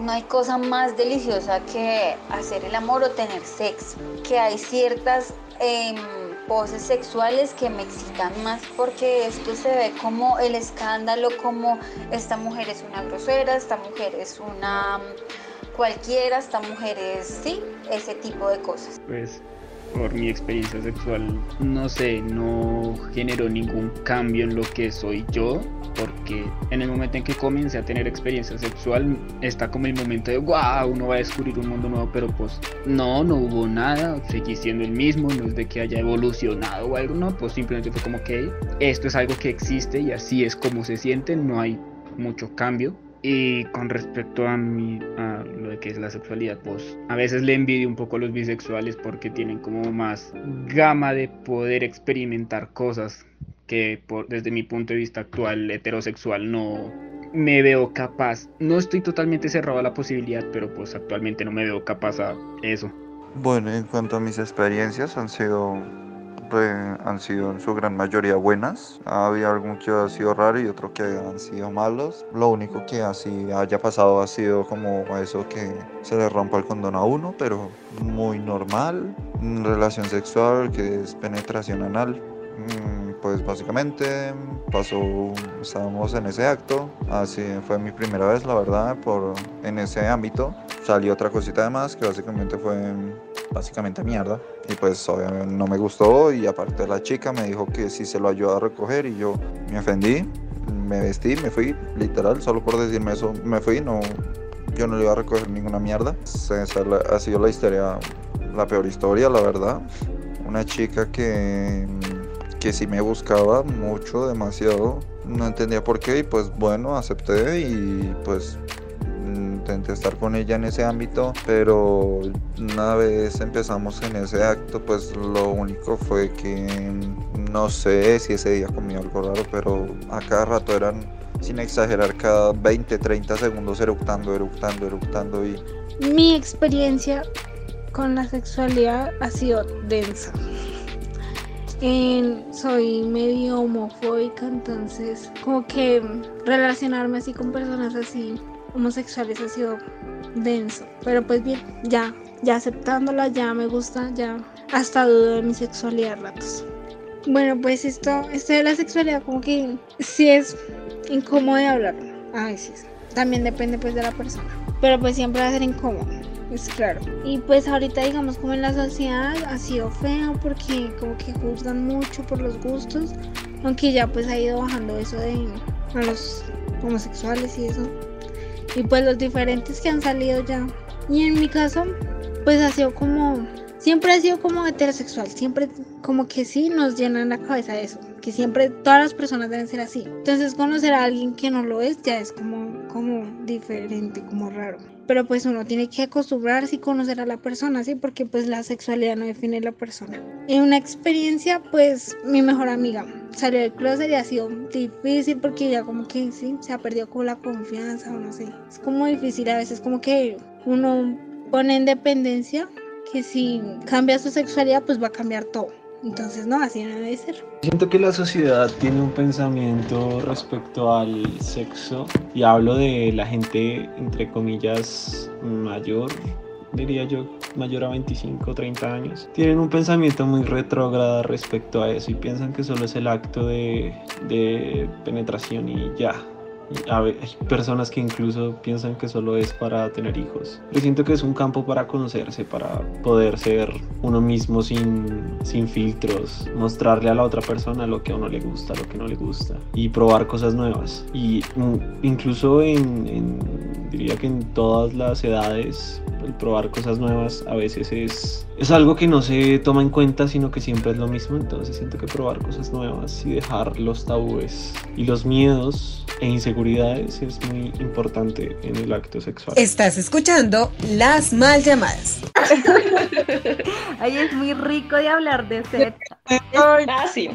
No hay cosa más deliciosa que hacer el amor o tener sexo, que hay ciertas eh, poses sexuales que me excitan más porque esto se ve como el escándalo, como esta mujer es una grosera, esta mujer es una cualquiera, esta mujer es, sí, ese tipo de cosas. Pues por mi experiencia sexual, no sé, no generó ningún cambio en lo que soy yo, porque en el momento en que comencé a tener experiencia sexual, está como el momento de, wow, uno va a descubrir un mundo nuevo, pero pues no, no hubo nada, seguí siendo el mismo, no es de que haya evolucionado o algo, no, pues simplemente fue como que esto es algo que existe y así es como se siente, no hay mucho cambio y con respecto a, mi, a lo que es la sexualidad, pues a veces le envidio un poco a los bisexuales porque tienen como más gama de poder experimentar cosas que por, desde mi punto de vista actual heterosexual no me veo capaz. No estoy totalmente cerrado a la posibilidad, pero pues actualmente no me veo capaz a eso. Bueno, en cuanto a mis experiencias han sido han sido en su gran mayoría buenas. Había algún que ha sido raro y otro que han sido malos. Lo único que así haya pasado ha sido como eso que se le rompa el condón a uno, pero muy normal. Relación sexual que es penetración anal. Mm, pues básicamente pasó, estábamos en ese acto, así fue mi primera vez la verdad por en ese ámbito. Salió otra cosita de más que básicamente fue básicamente mierda. Y pues obviamente no me gustó y aparte la chica me dijo que si se lo ayudó a recoger y yo me ofendí, me vestí, me fui, literal, solo por decirme eso, me fui, no, yo no le iba a recoger ninguna mierda. Esa ha sido la historia, la peor historia, la verdad. Una chica que, que sí me buscaba mucho, demasiado. No entendía por qué y pues bueno, acepté y pues intenté estar con ella en ese ámbito, pero una vez empezamos en ese acto, pues lo único fue que no sé si ese día comí algo raro, pero a cada rato eran, sin exagerar, cada 20, 30 segundos eructando, eructando, eructando y... Mi experiencia con la sexualidad ha sido densa. Soy medio homofóbica, entonces como que relacionarme así con personas así homosexuales ha sido denso. Pero pues bien, ya, ya aceptándola, ya me gusta, ya hasta dudo de mi sexualidad ratos. Bueno, pues esto, esto de la sexualidad como que sí es incómodo de hablar. A veces. También depende pues de la persona. Pero pues siempre va a ser incómodo. Es claro. Y pues ahorita digamos como en la sociedad ha sido feo porque como que juzgan mucho por los gustos, aunque ya pues ha ido bajando eso de a los homosexuales y eso. Y pues los diferentes que han salido ya. Y en mi caso, pues ha sido como, siempre ha sido como heterosexual, siempre como que sí nos llenan la cabeza eso, que siempre todas las personas deben ser así. Entonces conocer a alguien que no lo es ya es como, como diferente, como raro pero pues uno tiene que acostumbrarse y conocer a la persona, ¿sí? Porque pues la sexualidad no define la persona. En una experiencia, pues mi mejor amiga salió del closet y ha sido difícil porque ya como que sí, se ha perdido como la confianza o no sé. Es como difícil a veces, como que uno pone en dependencia que si cambia su sexualidad, pues va a cambiar todo. Entonces, no, así no debe ser. Siento que la sociedad tiene un pensamiento respecto al sexo y hablo de la gente, entre comillas, mayor, diría yo, mayor a 25 o 30 años. Tienen un pensamiento muy retrógrado respecto a eso y piensan que solo es el acto de penetración y ya, hay personas que incluso piensan que solo es para tener hijos. Yo siento que es un campo para conocerse, para poder ser uno mismo sin, sin filtros, mostrarle a la otra persona lo que a uno le gusta, lo que no le gusta y probar cosas nuevas. Y mm, incluso en, diría que en todas las edades, el probar cosas nuevas a veces es, es algo que no se toma en cuenta, sino que siempre es lo mismo. Entonces siento que probar cosas nuevas y dejar los tabúes y los miedos e inseguridades es muy importante en el acto sexual. Estás escuchando las mal llamadas. *laughs* Ay, es muy rico de hablar de sexo. fácil.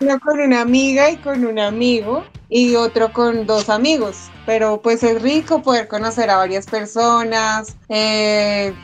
Uno *laughs* con una amiga y con un amigo y otro con dos amigos. Pero pues es rico poder conocer a varias personas. Eh,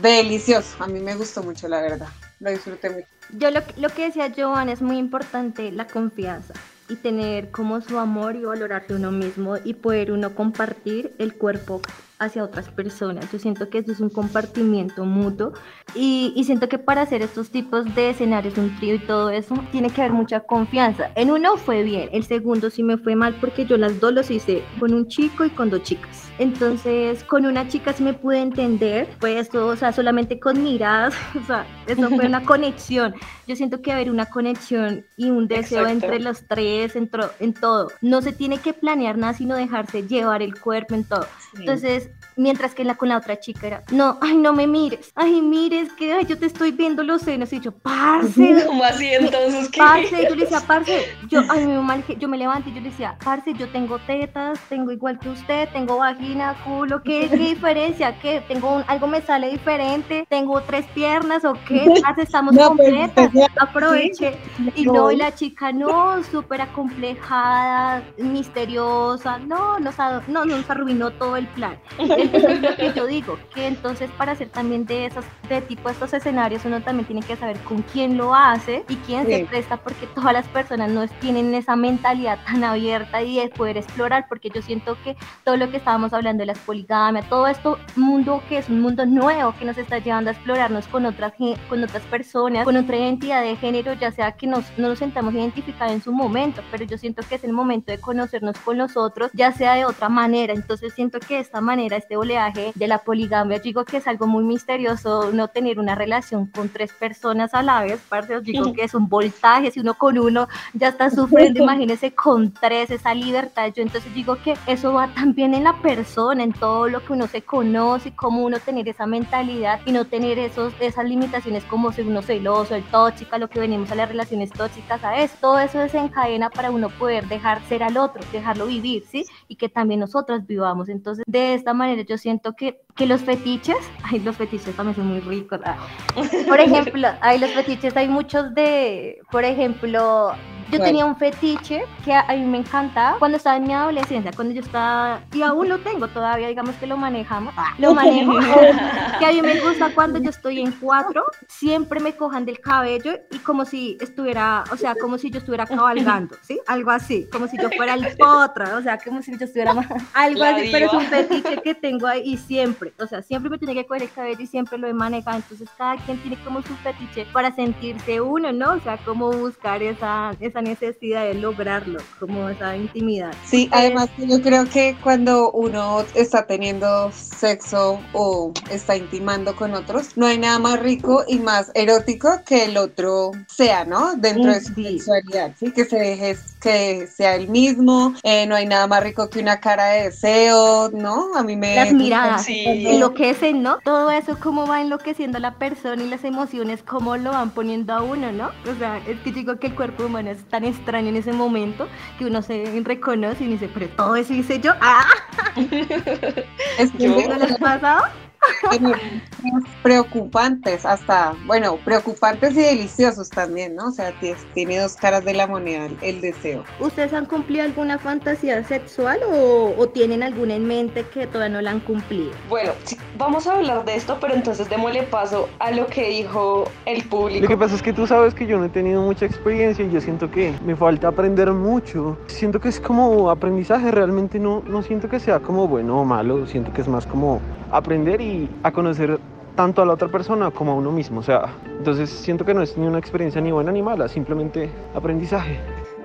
delicioso. A mí me gustó mucho, la verdad. Lo disfruté mucho. Yo lo, lo que decía Joan es muy importante la confianza y tener como su amor y valorarse uno mismo y poder uno compartir el cuerpo hacia otras personas. Yo siento que eso es un compartimiento mutuo y, y, siento que para hacer estos tipos de escenarios, un trío y todo eso, tiene que haber mucha confianza. En uno fue bien, el segundo sí me fue mal porque yo las dos los hice con un chico y con dos chicas. Entonces, con una chica sí me pude entender, pues, todo, o sea, solamente con miradas, *laughs* o sea, eso fue una *laughs* conexión. Yo siento que haber una conexión y un deseo entre los tres, en, en todo. No se tiene que planear nada, sino dejarse llevar el cuerpo en todo. Entonces, Mientras que la, con la otra chica era, no, ay, no me mires, ay, mires que ay, yo te estoy viendo los senos. Y yo, parce. *laughs* ¿Cómo así entonces? ¿qué? Parce, yo le decía, parce, yo, ay, me mal, yo me levanté y yo le decía, parce, yo tengo tetas, tengo igual que usted, tengo vagina, culo, ¿qué, qué *laughs* diferencia? ¿Qué? Tengo un, algo me sale diferente, tengo tres piernas o qué, *laughs* parce, estamos no, completas, aproveche. Y no, y la chica, no, súper acomplejada, misteriosa, no, nos, no, nos arruinó todo el plan. Entonces lo que yo digo, que entonces para hacer también de esos, de tipo estos escenarios, uno también tiene que saber con quién lo hace y quién se presta, porque todas las personas no tienen esa mentalidad tan abierta y de poder explorar, porque yo siento que todo lo que estábamos hablando de las poligamias, todo esto mundo que es un mundo nuevo que nos está llevando a explorarnos con otras, con otras personas, con otra identidad de género, ya sea que nos, no nos sentamos identificados en su momento, pero yo siento que es el momento de conocernos con los otros, ya sea de otra manera, entonces siento que de esta manera este oleaje de la poligamia. digo que es algo muy misterioso no tener una relación con tres personas a la vez, parce, os digo que es un voltaje, si uno con uno ya está sufriendo, *laughs* imagínese con tres esa libertad. Yo entonces digo que eso va también en la persona, en todo lo que uno se conoce, cómo uno tener esa mentalidad y no tener esos, esas limitaciones como ser uno celoso, el tóxica, lo que venimos a las relaciones tóxicas, a eso. Todo eso desencadena para uno poder dejar ser al otro, dejarlo vivir, ¿sí? Y que también nosotras vivamos. Entonces, de esta manera yo siento que, que los fetiches, *laughs* ay, los fetiches también son muy ricos. Ah. *laughs* Por ejemplo, hay los fetiches, hay muchos de, por ejemplo, yo tenía un fetiche que a, mí me encantaba cuando estaba en mi adolescencia, cuando yo estaba, y aún lo tengo todavía, digamos que lo manejamos, ah. lo manejo, *laughs* que a mí me gusta cuando yo estoy en cuatro, siempre me cojan del cabello y como si estuviera, o sea, como si yo estuviera cabalgando, ¿sí? Algo así, como si yo fuera el *laughs* potra, o sea, como si yo estuviera algo así, pero es un fetiche que tengo ahí y siempre, o sea, siempre me tiene que coger el cabello y siempre lo he manejado, entonces cada quien tiene como su fetiche para sentirse uno, ¿no? O sea, como buscar esa, esa esa necesidad de lograrlo, como esa intimidad. Sí, además yo creo que cuando uno está teniendo sexo o está intimando con otros, no hay nada más rico y más erótico que el otro sea, ¿no? Dentro de su sexualidad, ¿sí? Que se deje que sea el mismo, eh, no hay nada más rico que una cara de deseo, ¿no? A mí me... Las miradas, enloquecen, ¿no? Todo eso cómo va enloqueciendo a la persona y las emociones, cómo lo van poniendo a uno, ¿no? O sea, es que digo que el cuerpo humano es tan extraño en ese momento que uno se reconoce y dice, pero todo eso hice yo. ¡Ah! *laughs* ¿Es que ¿No les ha pasado? Preocupantes, hasta, bueno, preocupantes y deliciosos también, ¿no? O sea, tiene dos caras de la moneda el deseo. ¿Ustedes han cumplido alguna fantasía sexual o, o tienen alguna en mente que todavía no la han cumplido? Bueno, sí, vamos a hablar de esto, pero entonces démosle paso a lo que dijo el público. Lo que pasa es que tú sabes que yo no he tenido mucha experiencia y yo siento que me falta aprender mucho. Siento que es como aprendizaje, realmente no, no siento que sea como bueno o malo, siento que es más como aprender y a conocer tanto a la otra persona como a uno mismo. O sea, entonces siento que no es ni una experiencia ni buena ni mala, simplemente aprendizaje.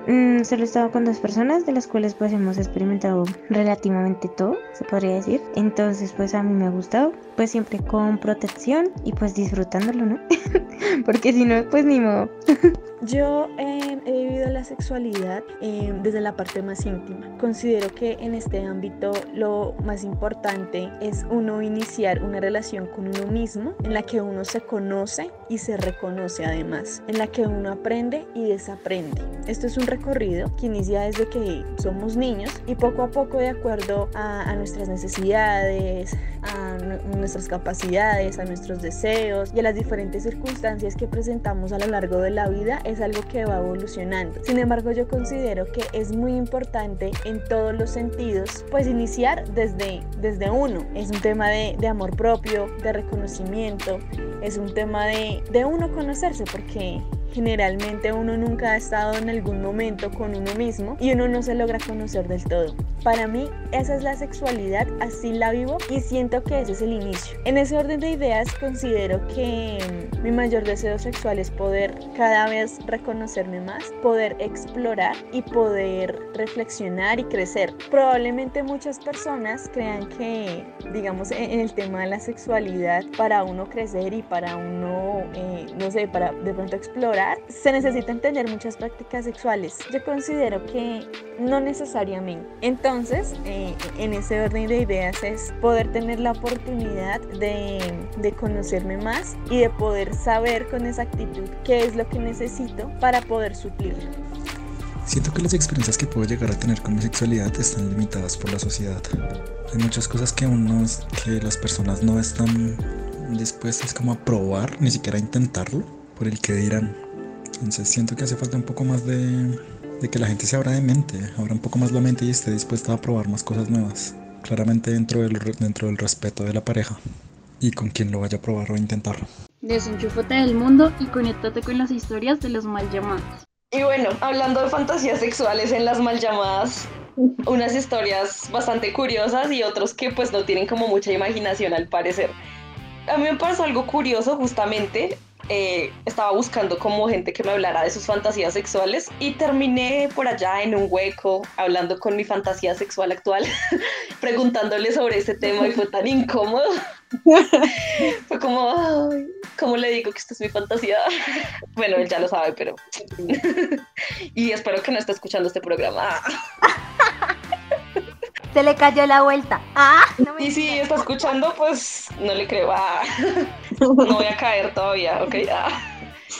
Mm, solo he estado con dos personas, de las cuales pues hemos experimentado relativamente todo, se podría decir. Entonces pues a mí me ha gustado, pues siempre con protección y pues disfrutándolo, ¿no? *laughs* Porque si no, pues ni modo. *laughs* Yo eh, he vivido la sexualidad eh, desde la parte más íntima. Considero que en este ámbito lo más importante es uno iniciar una relación con uno mismo en la que uno se conoce y se reconoce además, en la que uno aprende y desaprende. Esto es un recorrido que inicia desde que somos niños y poco a poco de acuerdo a, nuestras necesidades, a nuestras capacidades, a nuestros deseos y a las diferentes circunstancias que presentamos a lo largo de la vida es algo que va evolucionando. Sin embargo, yo considero que es muy importante en todos los sentidos, pues iniciar desde, desde uno. Es un tema de, de amor propio, de reconocimiento, es un tema de, de uno conocerse, porque Generalmente uno nunca ha estado en algún momento con uno mismo y uno no se logra conocer del todo. Para mí esa es la sexualidad, así la vivo y siento que ese es el inicio. En ese orden de ideas considero que mm, mi mayor deseo sexual es poder cada vez reconocerme más, poder explorar y poder reflexionar y crecer. Probablemente muchas personas crean que, digamos, en el tema de la sexualidad, para uno crecer y para uno, eh, no sé, para de pronto explorar, se necesitan tener muchas prácticas sexuales. Yo considero que no necesariamente. Entonces, eh, en ese orden de ideas es poder tener la oportunidad de, de conocerme más y de poder saber con exactitud qué es lo que necesito para poder suplirlo. Siento que las experiencias que puedo llegar a tener con mi sexualidad están limitadas por la sociedad. Hay muchas cosas que uno, que las personas no están dispuestas como a probar, ni siquiera a intentarlo, por el que dirán. Entonces siento que hace falta un poco más de, que la gente se abra de mente, abra un poco más la mente y esté dispuesta a probar más cosas nuevas. Claramente dentro del, dentro del respeto de la pareja y con quien lo vaya a probar o intentarlo. Desenchúfate del mundo y conéctate con las historias de los mal llamados. Y bueno, hablando de fantasías sexuales en las mal llamadas, unas historias bastante curiosas y otros que pues no tienen como mucha imaginación al parecer. A mí me pasó algo curioso justamente eh, estaba buscando como gente que me hablara de sus fantasías sexuales y terminé por allá en un hueco hablando con mi fantasía sexual actual, *laughs* preguntándole sobre ese tema y fue tan incómodo. *laughs* fue como, ¿cómo le digo que esta es mi fantasía? *laughs* bueno, él ya lo sabe, pero... y espero que no esté escuchando este programa. Se le cayó la vuelta. Ah, y si está escuchando, pues no le creo. Ah, *laughs* no voy a caer todavía, ¿ok? Ah,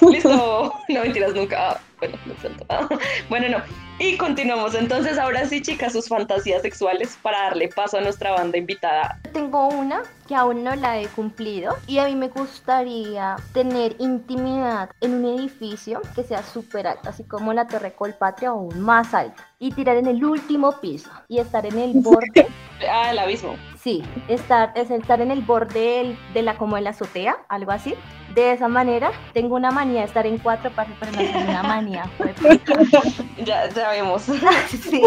*laughs* listo. No mentiras nunca. bueno, no bueno, no. Y continuamos. Entonces, ahora sí, chicas, sus fantasías sexuales para darle paso a nuestra banda invitada. Tengo una que aún no la he cumplido y a mí me gustaría tener intimidad en un edificio que sea súper alto, así como la Torre Colpatria o aún más alto, y tirar en el último piso y estar en el *laughs* borde. ah, el abismo. Sí, estar, es estar en el borde de la como de la azotea, algo así. De esa manera, tengo una manía de estar en cuatro partes, pero no es una manía. *laughs* ya, ya vemos. sí.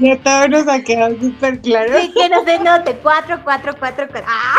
Ya todo nos ha quedado súper claro. Sí, que no se note. Cuatro, cuatro, cuatro, cuatro. Ah.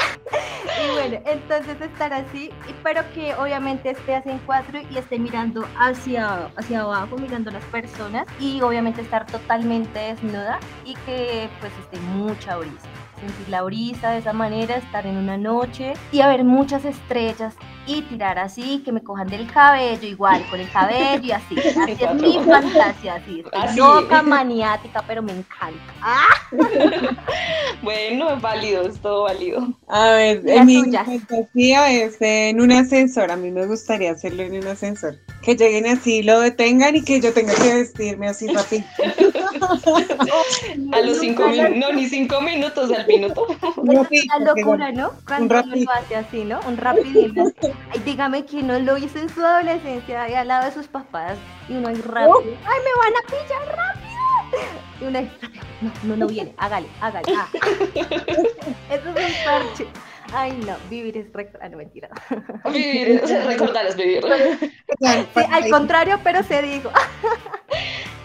Y Bueno, entonces estar así, y- pero que obviamente esté así en cuatro y esté mirando hacia, hacia abajo, mirando a las personas y obviamente estar totalmente desnuda y que pues esté mucha brisa. Sentir la brisa de esa manera, estar en una noche y haber muchas estrellas y tirar así, que me cojan del cabello igual, con el cabello y así. *laughs* Así es mi fantasía, así. Estoy Así. loca, maniática, pero me encanta. ¡Ah! *laughs* Bueno, es válido, es todo válido. A ver, mi fantasía es en un ascensor. A mí me gustaría hacerlo en un ascensor. Que lleguen así, lo detengan y que yo tenga que vestirme así rápido. *laughs* A los cinco minutos, no, ni cinco minutos al minuto. *laughs* La locura, ¿no? Cuando uno lo hace así, ¿no? Un rapidito. *laughs* Ay, dígame que no lo hizo en su adolescencia, ahí al lado de sus papás, y uno ahí rápido. ¡Ay, me van a pillar rápido! Y uno rápido. No, no, no viene, hágale, hágale. ah. *laughs* Eso es un parche. Ay, no, vivir es rec... Ah, no, mentira. Vivir, sea, recordar es vivir. Sí, al contrario, pero se dijo.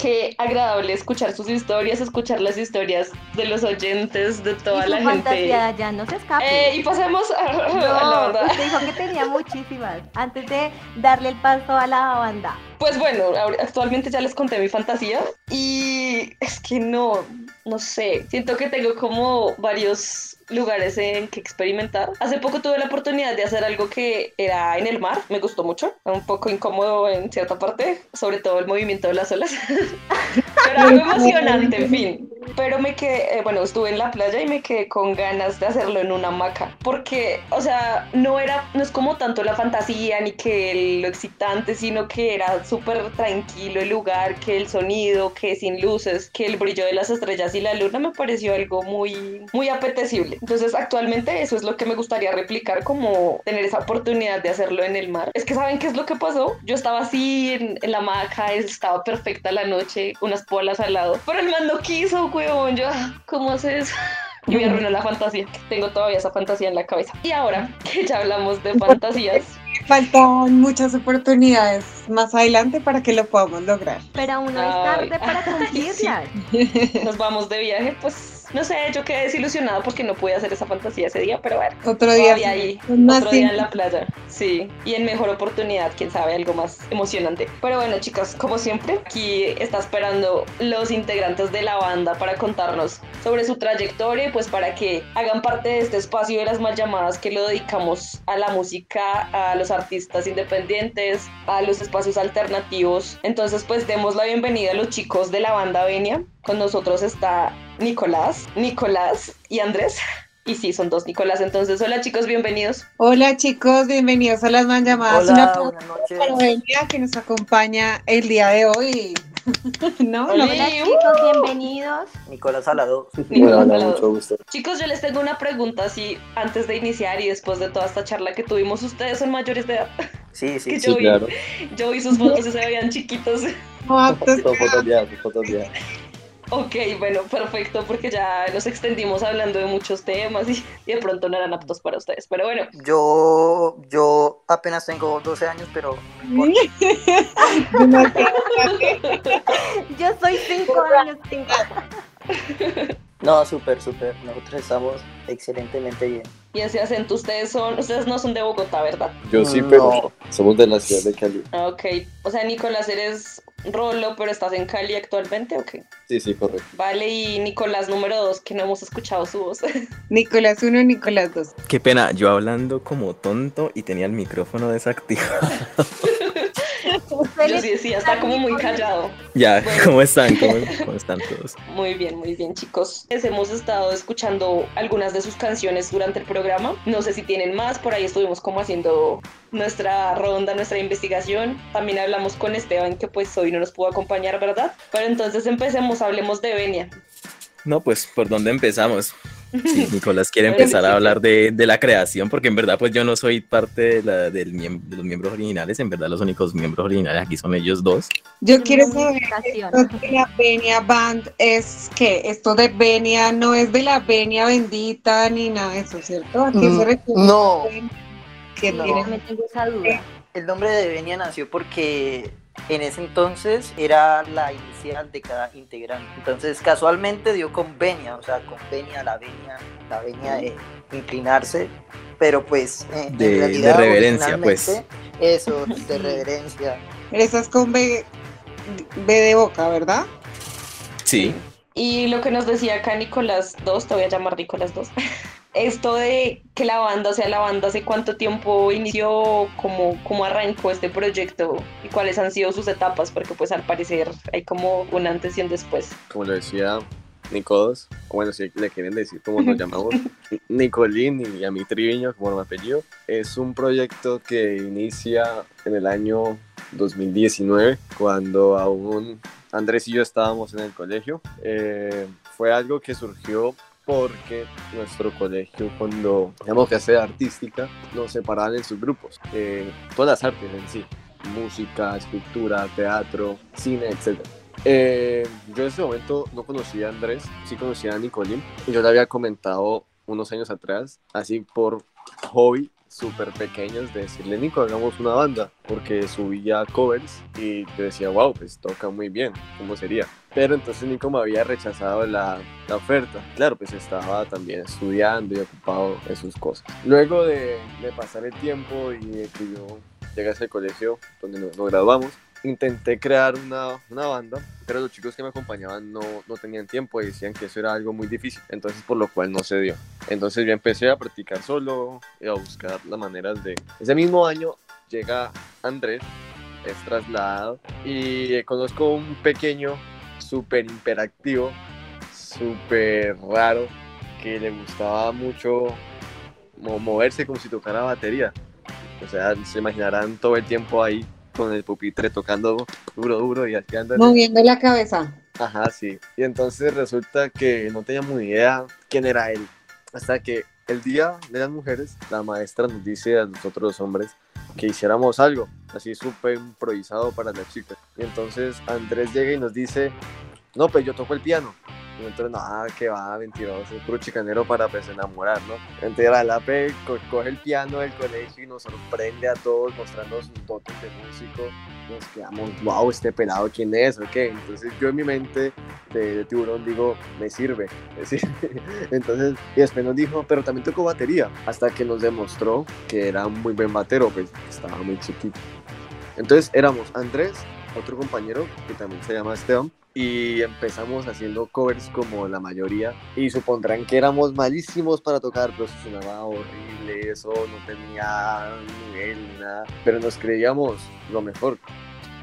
Qué agradable escuchar sus historias, escuchar las historias de los oyentes, de toda y su la gente. fantasía ya no se escape. Eh, y pasemos a, *laughs* a la verdad. usted dijo que tenía muchísimas. Antes de darle el paso a la banda. Pues bueno, actualmente ya les conté mi fantasía y es que no, no sé, siento que tengo como varios lugares en que experimentar. Hace poco tuve la oportunidad de hacer algo que era en el mar, me gustó mucho, un poco incómodo en cierta parte, sobre todo el movimiento de las olas, *laughs* pero algo emocionante, en fin. Pero me quedé, eh, bueno, estuve en la playa y me quedé con ganas de hacerlo en una hamaca, porque, o sea, no era, no es como tanto la fantasía ni que el- lo excitante, sino que era súper tranquilo el lugar, que el sonido, que sin luces, que el brillo de las estrellas y la luna me pareció algo muy, muy apetecible. Entonces, actualmente eso es lo que me gustaría replicar, como tener esa oportunidad de hacerlo en el mar. Es que, ¿saben qué es lo que pasó? Yo estaba así en, en la hamaca, estaba perfecta la noche, unas polas al lado, pero el man no quiso, huevón. Yo, ah, ¿cómo haces? *laughs* Y me arruinó la fantasía. Tengo todavía esa fantasía en la cabeza. Y ahora que ya hablamos de fantasías, Faltan muchas oportunidades más adelante para que lo podamos lograr. Pero aún no es tarde para *laughs* cumplirlas. nos vamos de viaje, pues no sé, yo quedé desilusionada porque no pude hacer esa fantasía ese día, pero bueno. Otro día ahí, más otro día en la playa, sí, y en mejor oportunidad, quién sabe, algo más emocionante. Pero bueno, chicas, como siempre, aquí está esperando los integrantes de la banda para contarnos sobre su trayectoria y pues para que hagan parte de este espacio de las mal llamadas que lo dedicamos a la música, a los artistas independientes, a los espacios alternativos. Entonces, pues demos la bienvenida a los chicos de la banda Venia. Con nosotros está Nicolás, Nicolás y Andrés. Y sí, son dos Nicolás. Entonces, hola chicos, bienvenidos. Hola chicos, bienvenidos a las man llamadas. Hola, Un aplauso buenas noches. para que nos acompaña el día de hoy. *laughs* ¿No? Hola. Hola chicos, bienvenidos. Nicolás Salado. Nicolás Hola, Salado. mucho gusto. Chicos, yo les tengo una pregunta así antes de iniciar y después de toda esta charla que tuvimos. ¿Ustedes son mayores de edad? Sí, sí, *laughs* Que sí, yo vi, claro. yo vi sus fotos y se veían chiquitos. No, Son fotos ya, fotos ya. Ok, bueno, perfecto, porque ya nos extendimos hablando de muchos temas y, y de pronto no eran aptos para ustedes. Pero bueno, Yo, yo apenas tengo 12 años, pero *laughs* Yo soy cinco años. cinco. no, súper, súper. Nosotros estamos excelentemente bien. y ese acento, ustedes son, ustedes no son de Bogotá, ¿verdad? Yo sí, No. pero somos de la ciudad de Cali. Ok, o sea, Nicolás, eres Rolo, pero estás en Cali actualmente, ok. Sí, sí, correcto. Vale, y Nicolás número dos, que no hemos escuchado su voz. *laughs* Nicolás 1, Nicolás 2. Qué pena, yo hablando como tonto y tenía el micrófono desactivado. *laughs* Yo sí decía, está como muy callado. ya, Bueno. *laughs* ¿cómo están? ¿Cómo, cómo están todos? Muy bien, muy bien, chicos. Les hemos estado escuchando algunas de sus canciones durante el programa. No sé si tienen más, por ahí estuvimos como haciendo nuestra ronda, nuestra investigación. También hablamos con Esteban, que pues hoy no nos pudo acompañar, ¿verdad? Pero entonces empecemos, hablemos de Benia. No, pues, ¿por dónde empezamos? Si *laughs* Nicolás quiere empezar sí, a sí. hablar de, de la creación, porque en verdad pues yo no soy parte de, la- del miem- de los miembros originales, en verdad los únicos miembros originales aquí son ellos dos. Yo quiero saber, esto de la Benia Band es que esto de Benia no es de la Benia bendita ni nada de eso, ¿cierto? ¿A qué Mm, se refiere? no. Que No. tiene- Me tengo esa duda. El nombre de Benia nació porque en ese entonces era la inicial de cada integrante. Entonces casualmente dio con venia, o sea, con venia, la venia, la venia de inclinarse, pero pues en, De- en de realidad reverencia, pues. Eso, de reverencia. *laughs* Esa es con B, B de boca, ¿verdad? Sí. Y lo que nos decía acá Nicolás 2, te voy a llamar Nicolás 2, *laughs* esto de que la banda, o sea, la banda hace cuánto tiempo inició, cómo, cómo arrancó este proyecto y cuáles han sido sus etapas, porque pues al parecer hay como un antes y un después. como lo decía Nicodos, bueno, si le quieren decir como nos *laughs* llamamos, Nicolín y a mi Triviño, como mi apellido, es un proyecto que inicia en el año 2019, cuando aún Andrés y yo estábamos en el colegio. Eh, fue algo que surgió porque nuestro colegio, cuando teníamos clase de artística, nos separaban en subgrupos, eh, todas las artes en sí, música, escultura, teatro, cine, etc. Eh, yo en ese momento no conocía a Andrés, sí conocía a Nicolín, y yo le había comentado unos años atrás, así por hobby, súper pequeños, de decirle, Nico, hagamos una banda, porque subía covers y yo decía, wow, pues toca muy bien, ¿cómo sería? Pero entonces Nico me había rechazado la, la oferta. Claro, pues estaba también estudiando y ocupado en sus cosas. Luego de, de pasar el tiempo y de que yo llegase al colegio donde nos, nos graduamos, intenté crear una, una banda, pero los chicos que me acompañaban no, no tenían tiempo y decían que eso era algo muy difícil, entonces por lo cual no se dio. Entonces yo empecé a practicar solo y a buscar las maneras de... Ese mismo año llega Andrés, es trasladado y conozco un pequeño, súper hiperactivo, súper raro, que le gustaba mucho mo- moverse como si tocara batería. O sea, se imaginarán todo el tiempo ahí con el pupitre tocando duro, duro y así andando. Moviendo la cabeza. Ajá, sí. Y entonces resulta que no teníamos ni idea quién era él. Hasta que el día de las mujeres, la maestra nos dice a nosotros los hombres que hiciéramos algo, así súper improvisado para las chicas. Y entonces Andrés llega y nos dice, no, pues yo toco el piano. Y nosotros, no, que va, mentiroso, puro chicanero para pues enamorar, ¿no? Entonces la co- coge el piano del colegio y nos sorprende a todos mostrando sus dotes de músico. Nos quedamos, wow, este pelado, ¿quién es? ¿O qué? Entonces yo en mi mente de, de tiburón digo, me sirve. *laughs* sirve. Entonces, y después nos dijo, pero también tocó batería. Hasta que nos demostró que era un muy buen batero, pues estaba muy chiquito. Entonces éramos Andrés, otro compañero que también se llama Esteban, y empezamos haciendo covers como la mayoría. Y supondrán que éramos malísimos para tocar, pero sonaba horrible, eso no tenía nivel ni nada. Pero nos creíamos lo mejor.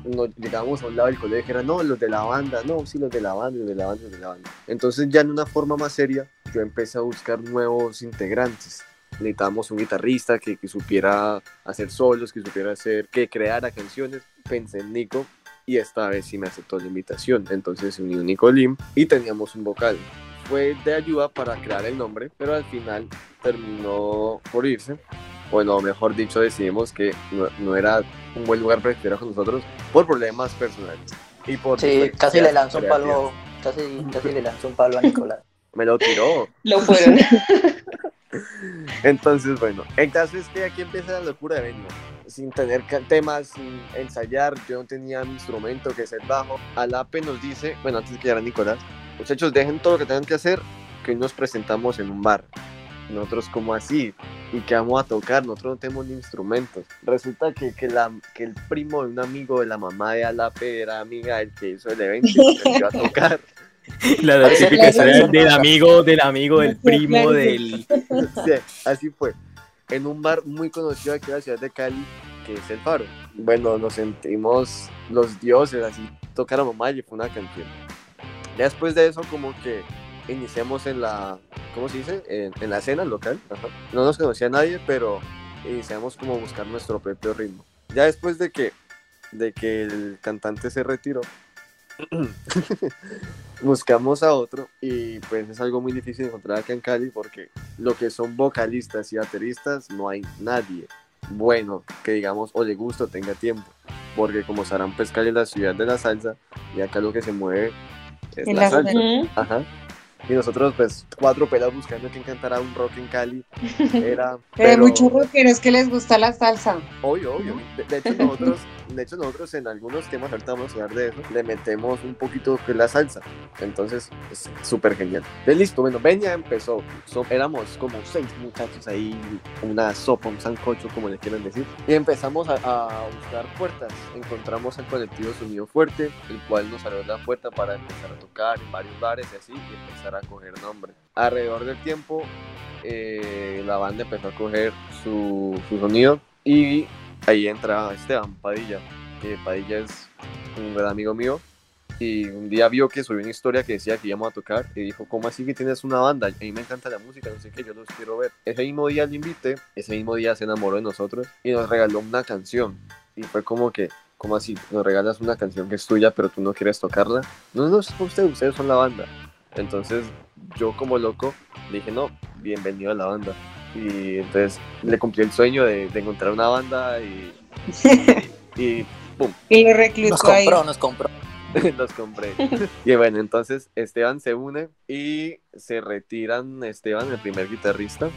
Nos llegábamos a un lado del colegio, era no, los de la banda, no, sí, los de la banda, los de la banda, los de la banda. Entonces, ya en una forma más seria, yo empecé a buscar nuevos integrantes necesitábamos un guitarrista que, que supiera hacer solos, que supiera hacer, que creara canciones. Pensé en Nico y esta vez sí me aceptó la invitación. Entonces se unió Nico Lim y teníamos un vocal. Fue de ayuda para crear el nombre, pero al final terminó por irse. Bueno, mejor dicho, decidimos que no, no era un buen lugar para que estuviera con nosotros por problemas personales. Y por Sí, casi le lanzó un palo, casi, casi le lanzó un palo a Nicolás. *laughs* Me lo tiró. Lo fueron. *laughs* Entonces, bueno, el caso es que aquí empieza la locura de Benio. Sin tener temas, sin ensayar, yo no tenía mi instrumento que es el bajo. Alape nos dice, bueno, antes que llegara Nicolás, muchachos, dejen todo lo que tengan que hacer, que hoy nos presentamos en un bar. Nosotros, como así? ¿Y que vamos a tocar? Nosotros no tenemos ni instrumentos. Resulta que, que, la, que el primo de un amigo de la mamá de Alape era amiga del que hizo el evento y nos envió a tocar. *laughs* *laughs* La, historia del amigo, del amigo, del primo, del... *laughs* Sí, así fue. En un bar muy conocido aquí en la ciudad de Cali, que es El Faro. Bueno, nos sentimos los dioses, así tocaron mamá y fue una canción. Ya después de eso, como que iniciamos en la, ¿cómo se dice? En, en la escena local. ajá. No nos conocía nadie, pero iniciamos como a buscar nuestro propio ritmo. Ya después de que, de que el cantante se retiró, *clears throat* buscamos a otro y pues es algo muy difícil de encontrar acá en Cali porque lo que son vocalistas y bateristas no hay nadie bueno que digamos o le gusta o tenga tiempo porque como sabrán pues Cali es la ciudad de la salsa y acá lo que se mueve es Es la, la salsa. Ajá. Y nosotros, pues, cuatro pelados buscando quién cantara un rock en Cali. *laughs* Era. Pero hay muchos rockeros que les gusta la salsa. Obvio, obvio. De, de hecho, nosotros, *laughs* de hecho, nosotros en algunos temas, ahorita vamos a hablar de eso, le metemos un poquito de la salsa. Entonces, es súper genial. De listo, bueno, Benia empezó. So- éramos como seis muchachos ahí, una sopa, un sancocho, como le quieran decir. Y empezamos a, a buscar puertas. Encontramos al colectivo Sonido Fuerte, el cual nos abrió la puerta para empezar a tocar en varios bares y así, y empezar a coger nombre. Alrededor del tiempo, eh, la banda empezó a coger su, su sonido y ahí entra Esteban Padilla, que Padilla es un gran amigo mío. Y un día vio que subí una historia que decía que íbamos a tocar y dijo, ¿cómo así que tienes una banda? A mí me encanta la música, no sé qué, yo los quiero ver. Ese mismo día le invité, ese mismo día se enamoró de nosotros y nos regaló una canción. Y fue como que, ¿cómo así? Nos regalas una canción que es tuya, pero tú no quieres tocarla. No, no, es ustedes, ustedes son la banda. Entonces yo como loco dije, no, bienvenido a la banda. Y entonces le cumplí el sueño de, de encontrar una banda y, *laughs* y ¡pum! Y lo reclutó Nos ahí. compró, nos compró. *laughs* los compré. Y bueno, entonces Esteban se une y se retiran Esteban, el primer guitarrista,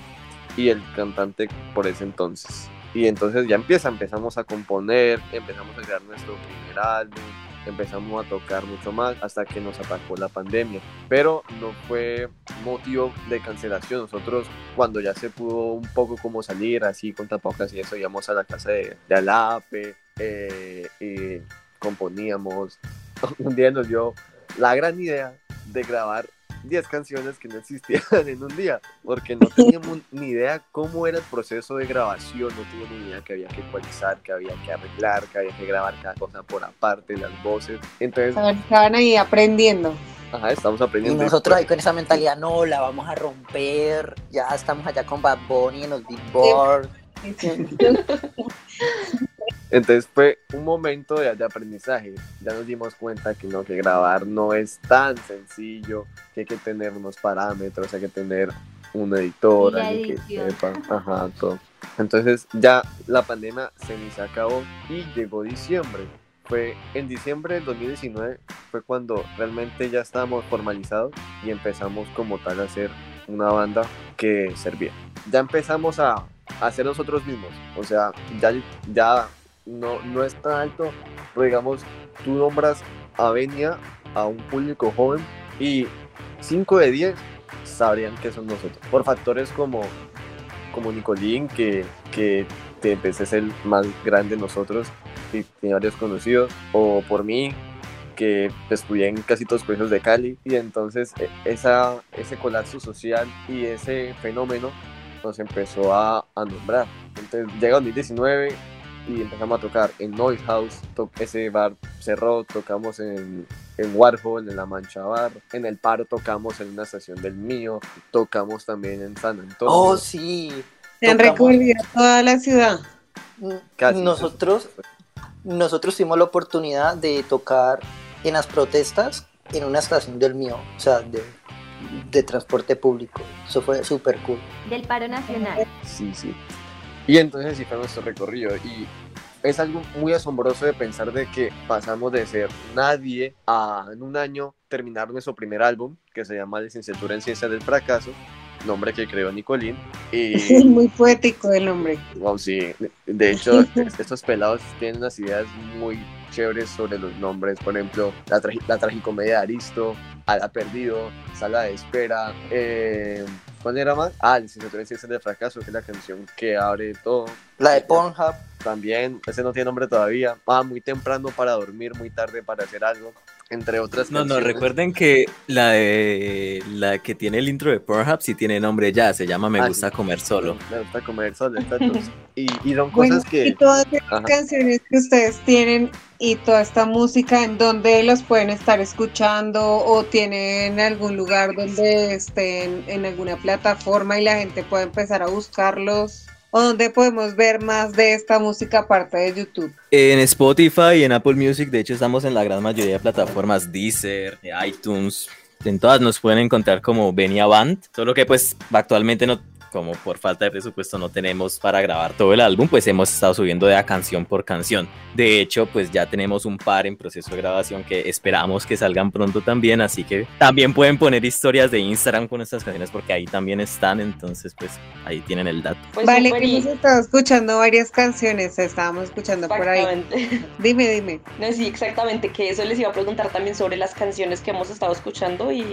y el cantante por ese entonces. Y entonces ya empieza, empezamos a componer, empezamos a crear nuestro primer álbum, empezamos a tocar mucho más hasta que nos atacó la pandemia. Pero no fue motivo de cancelación. Nosotros cuando ya se pudo un poco como salir así con tapabocas y eso, íbamos a la casa de, de Alape eh, y componíamos. *laughs* Un día nos dio la gran idea de grabar 10 canciones que no existían *laughs* en un día, porque no teníamos *laughs* ni idea cómo era el proceso de grabación, no teníamos ni idea que había que ecualizar, que había que arreglar, que había que grabar cada cosa por aparte, las voces. Entonces, Estaban- Estaban ahí aprendiendo. ajá, estamos Y aprendiendo. nosotros ahí con esa mentalidad, no, la vamos a romper. Ya estamos allá con Bad Bunny en los Billboard. *laughs* Entonces fue un momento de, de aprendizaje. Ya nos dimos cuenta que no, que grabar no es tan sencillo, que hay que tener unos parámetros, hay que tener un editor, alguien que sepa, ajá, todo. Entonces ya la pandemia se ni se acabó y llegó diciembre. Fue en diciembre del 2019 fue cuando realmente ya estábamos formalizados y empezamos como tal a hacer una banda que servía. Ya empezamos a, a hacer nosotros mismos. O sea, ya, ya no, no es tan alto, pero digamos, tú nombras a Venia a un público joven y 5 de 10 sabrían que son nosotros. Por factores como, como Nicolín, que, que te ser el más grande de nosotros y tiene varios conocidos, o por mí, que estudié en casi todos los colegios de Cali, y entonces e- esa, ese colapso social y ese fenómeno nos empezó a, a nombrar. Entonces llega 2019 y empezamos a tocar en Noise House, to- ese bar cerró, tocamos en, en Warhol, en La Mancha Bar, en El Paro tocamos en una estación del mío, tocamos también en San Antonio. Oh, sí. Se han recorrido toda la ciudad. Casi. Nosotros, nosotros tuvimos la oportunidad de tocar en las protestas en una estación del mío, o sea, de, de transporte público. Eso fue súper cool. Del paro nacional. Sí, sí. Y entonces sí fue nuestro recorrido. Y es algo muy asombroso de pensar de que pasamos de ser nadie a en un año terminar nuestro primer álbum, que se llama Licenciatura en Ciencias del Fracaso, nombre que creó Nicolín. Y *laughs* Muy poético el nombre. Wow, sí. De hecho, *laughs* estos pelados tienen unas ideas muy chéveres sobre los nombres. Por ejemplo, la, tragi- la tragicomedia de Aristo, Ala Perdido, Sala de Espera. Eh, ¿Cuál era más? Ah, Licenciatura en Ciencias del Fracaso, que es la canción que abre todo. La de Pornhub. También, ese no tiene nombre todavía. Ah, muy temprano para dormir, muy tarde para hacer algo. Entre otras No, no, recuerden que la de la que tiene el intro de Pornhub sí tiene nombre ya, se llama Me Ah, gusta comer solo. Me gusta comer solo, *laughs* y, y son Bueno, cosas que... y todas Ajá. canciones que ustedes tienen y toda esta música, ¿en dónde los pueden estar escuchando o tienen algún lugar donde estén en alguna plataforma y la gente pueda empezar a buscarlos? ¿O dónde podemos ver más de esta música aparte de YouTube? En Spotify y en Apple Music, de hecho, estamos en la gran mayoría de plataformas, Deezer, iTunes. En todas nos pueden encontrar como Benia Band, solo que pues actualmente no como por falta de presupuesto no tenemos para grabar todo el álbum, pues hemos estado subiendo de a canción por canción. De hecho, pues ya tenemos un par en proceso de grabación que esperamos que salgan pronto también, así que también pueden poner historias de Instagram con estas canciones porque ahí también están, entonces pues ahí tienen el dato. Pues vale, que hemos estado escuchando varias canciones, estábamos escuchando por ahí. Dime, dime. No, sí, exactamente, que eso les iba a preguntar también sobre las canciones que hemos estado escuchando y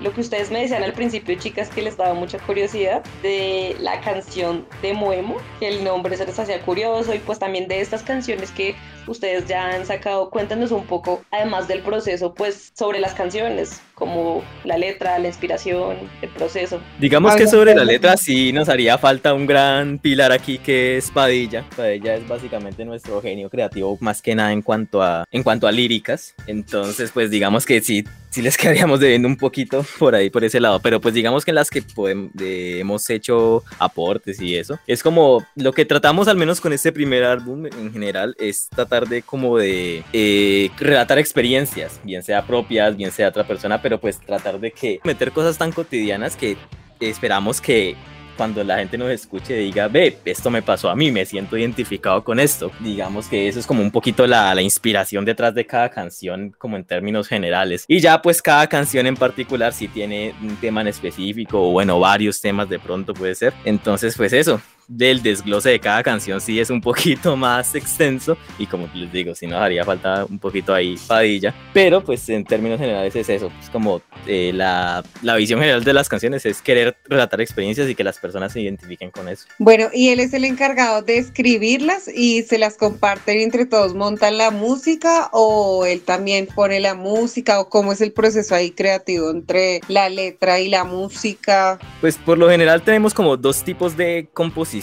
lo que ustedes me decían al principio, chicas, que les daba mucha curiosidad de la canción de Moemo, que el nombre se les hacía curioso y pues también de estas canciones que ustedes ya han sacado. Cuéntanos un poco, además del proceso, pues sobre las canciones, como la letra, la inspiración, el proceso. Digamos que sobre la letra sí nos haría falta un gran pilar aquí que es Padilla. Padilla es básicamente nuestro genio creativo más que nada en cuanto a, en cuanto a líricas. Entonces, pues digamos que sí, sí les *laughs* quedaríamos debiendo un poquito por ahí, por ese lado. Pero pues digamos que en las que podemos, hemos hecho aportes y eso, es como lo que tratamos al menos con este primer álbum en general, es tratar de como de eh, relatar experiencias, bien sea propias, bien sea otra persona, pero pues tratar de que meter cosas tan cotidianas que esperamos que cuando la gente nos escuche diga, ve, esto me pasó a mí, me siento identificado con esto. Digamos que eso es como un poquito la, la, inspiración detrás de cada canción, como en términos generales. Y ya pues cada canción en particular si tiene un tema en específico, o bueno, varios temas de pronto puede ser. Entonces pues eso, del desglose de cada canción sí es un poquito *laughs* más extenso y como les digo, sí nos haría falta un poquito ahí padilla, pero pues en términos generales es eso, es como eh, la, la, visión general de las canciones es querer relatar experiencias y que las personas se identifiquen con eso. Bueno, y él es el encargado de escribirlas y se las comparten entre todos, montan la música o él también pone la música o cómo es el proceso ahí creativo entre la letra y la música. Pues por lo general tenemos como dos tipos de composición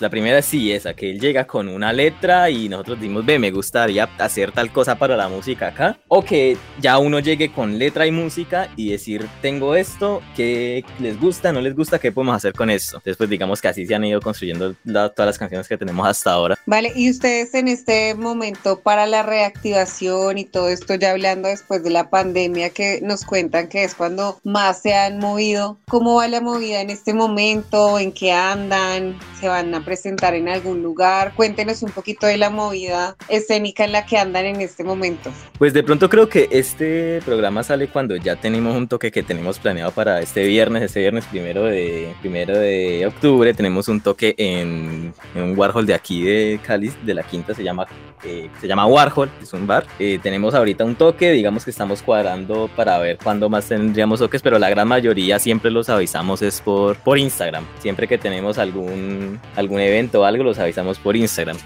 la primera sí, esa, que él llega con una letra y nosotros dimos, ve, me gustaría hacer tal cosa para la música acá. O que ya uno llegue con letra y música y decir, tengo esto, que les gusta, no les gusta, qué podemos hacer con esto. Después digamos que así se han ido construyendo todas las canciones que tenemos hasta ahora. Vale, y ustedes en este momento para la reactivación y todo esto, ya hablando después de la pandemia, que nos cuentan que es cuando más se han movido, ¿cómo va la movida en este momento? ¿En qué andan? Se van a presentar en algún lugar. Cuéntenos un poquito de la movida escénica en la que andan en este momento. Pues de pronto creo que este programa sale cuando ya tenemos un toque que tenemos planeado para este viernes, este viernes primero de, primero de octubre. Tenemos un toque en, un Warhol de aquí de Cali, de la quinta, se llama, eh, se llama Warhol, es un bar. Eh, tenemos ahorita un toque, digamos que estamos cuadrando para ver cuándo más tendríamos toques, pero la gran mayoría siempre los avisamos es por, por Instagram. Siempre que tenemos algún algún, evento o algo, los avisamos por Instagram.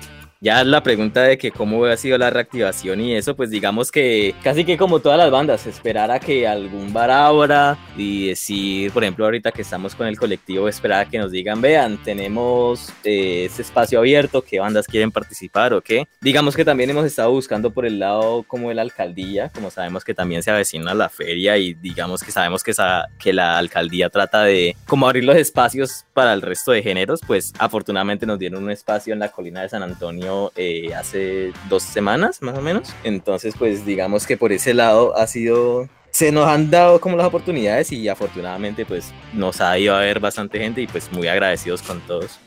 Ya la pregunta de que cómo ha sido la reactivación y eso, pues digamos que casi que como todas las bandas, esperar a que algún bar abra y decir, por ejemplo, ahorita que estamos con el colectivo, esperar a que nos digan, vean, tenemos eh, espacio abierto, qué bandas quieren participar o qué. Digamos que también hemos estado buscando por el lado como de la alcaldía, como sabemos que también se avecina la feria y digamos que sabemos que, esa, que la alcaldía trata de como abrir los espacios para el resto de géneros, pues afortunadamente nos dieron un espacio en la colina de San Antonio eh, hace dos semanas más o menos. Entonces, pues digamos que por ese lado ha sido se nos han dado como las oportunidades y afortunadamente pues nos ha ido a ver bastante gente y pues muy agradecidos con todos.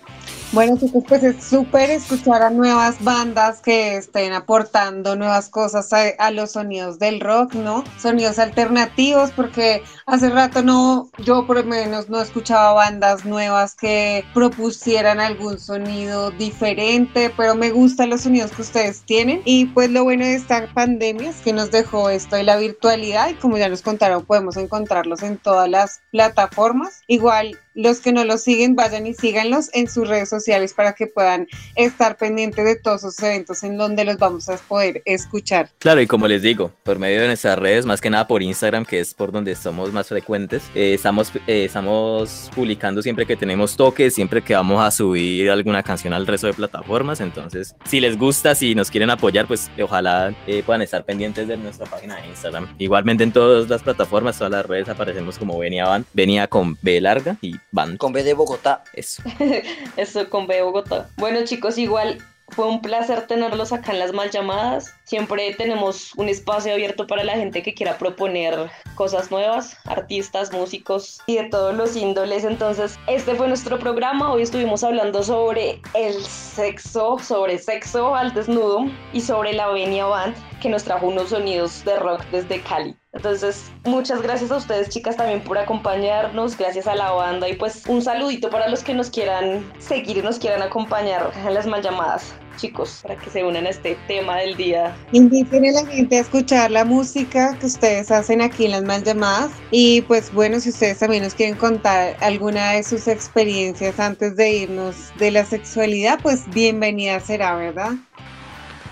Bueno, chicos, pues es súper escuchar a nuevas bandas que estén aportando nuevas cosas a, los sonidos del rock, ¿no? Sonidos alternativos, porque hace rato no, yo por lo menos no escuchaba bandas nuevas que propusieran algún sonido diferente, pero me gustan los sonidos que ustedes tienen. Y pues lo bueno de esta pandemia es que nos dejó esto de la virtualidad y como ya nos contaron, podemos encontrarlos en todas las plataformas. Igual los que no los siguen, vayan y síganlos en sus redes sociales para que puedan estar pendientes de todos esos eventos en donde los vamos a poder escuchar. Claro, y como les digo, por medio de nuestras redes, más que nada por Instagram, que es por donde somos más frecuentes, eh, estamos, eh, estamos publicando siempre que tenemos toques, siempre que vamos a subir alguna canción al resto de plataformas. Entonces, si les gusta, si nos quieren apoyar, pues ojalá eh, puedan estar pendientes de nuestra página de Instagram. Igualmente en todas las plataformas, todas las redes aparecemos como Venía Van, venía con B larga y con B de Bogotá. Eso. *laughs* Eso con B de Bogotá. Bueno, chicos, igual fue un placer tenerlos acá en las mal llamadas. Siempre tenemos un espacio abierto para la gente que quiera proponer cosas nuevas, artistas, músicos y de todos los índoles. Entonces, este fue nuestro programa. Hoy estuvimos hablando sobre el sexo, sobre sexo al desnudo y sobre la Venia Band que nos trajo unos sonidos de rock desde Cali. Entonces, muchas gracias a ustedes, chicas, también por acompañarnos. Gracias a la banda y pues un saludito para los que nos quieran seguir y nos quieran acompañar en las mal llamadas chicos, para que se unan a este tema del día. Inviten a la gente a escuchar la música que ustedes hacen aquí en las mal llamadas. Y pues bueno, si ustedes también nos quieren contar alguna de sus experiencias antes de irnos de la sexualidad, pues bienvenida será, ¿verdad?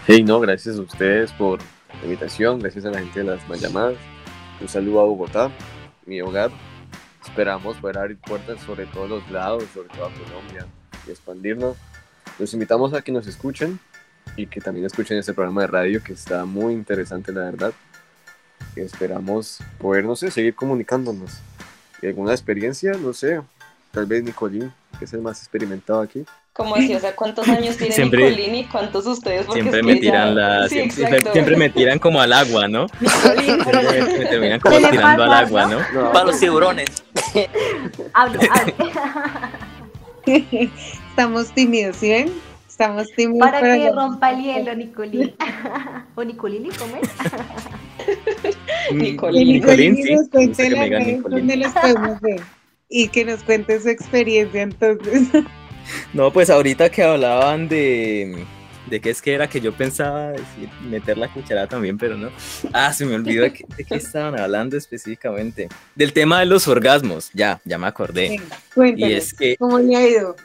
Hey, no, gracias a ustedes por la invitación, gracias a la gente de las mal llamadas. Un saludo a Bogotá, mi hogar. Esperamos poder abrir puertas sobre todos los lados, sobre toda Colombia y expandirnos. Los invitamos a que nos escuchen y que también escuchen este programa de radio que está muy interesante, la verdad. Esperamos poder, no sé, seguir comunicándonos. ¿Y alguna experiencia? No sé, tal vez Nicolín, que es el más experimentado aquí. Como decía, o sea, ¿cuántos años tiene Siempre- Nicolín y cuántos ustedes? Porque Siempre es me que tiran la, Sí, siempre, me tiran como al agua, ¿no? *laughs* Siempre me, me terminan como ¿Qué le tirando al agua, no? ¿no? Para los tiburones. *laughs* *laughs* Estamos tímidos, ¿sí ven? Estamos tímidos. Para que rompa el hielo, Nicolín. ¿O Nicolini, cómo es? Nicolín, Nicolín, sí. nos cuente Nicolín. donde los podemos ver. Y que nos cuente su experiencia entonces. No, pues ahorita que hablaban de, de qué es que era que yo pensaba decir, meter la cuchara también, pero no. Ah, se me olvidó de qué, de qué estaban hablando específicamente. Del tema de los orgasmos, ya, ya me acordé. Cuéntanos, Y es que, ¿cómo le ha ido?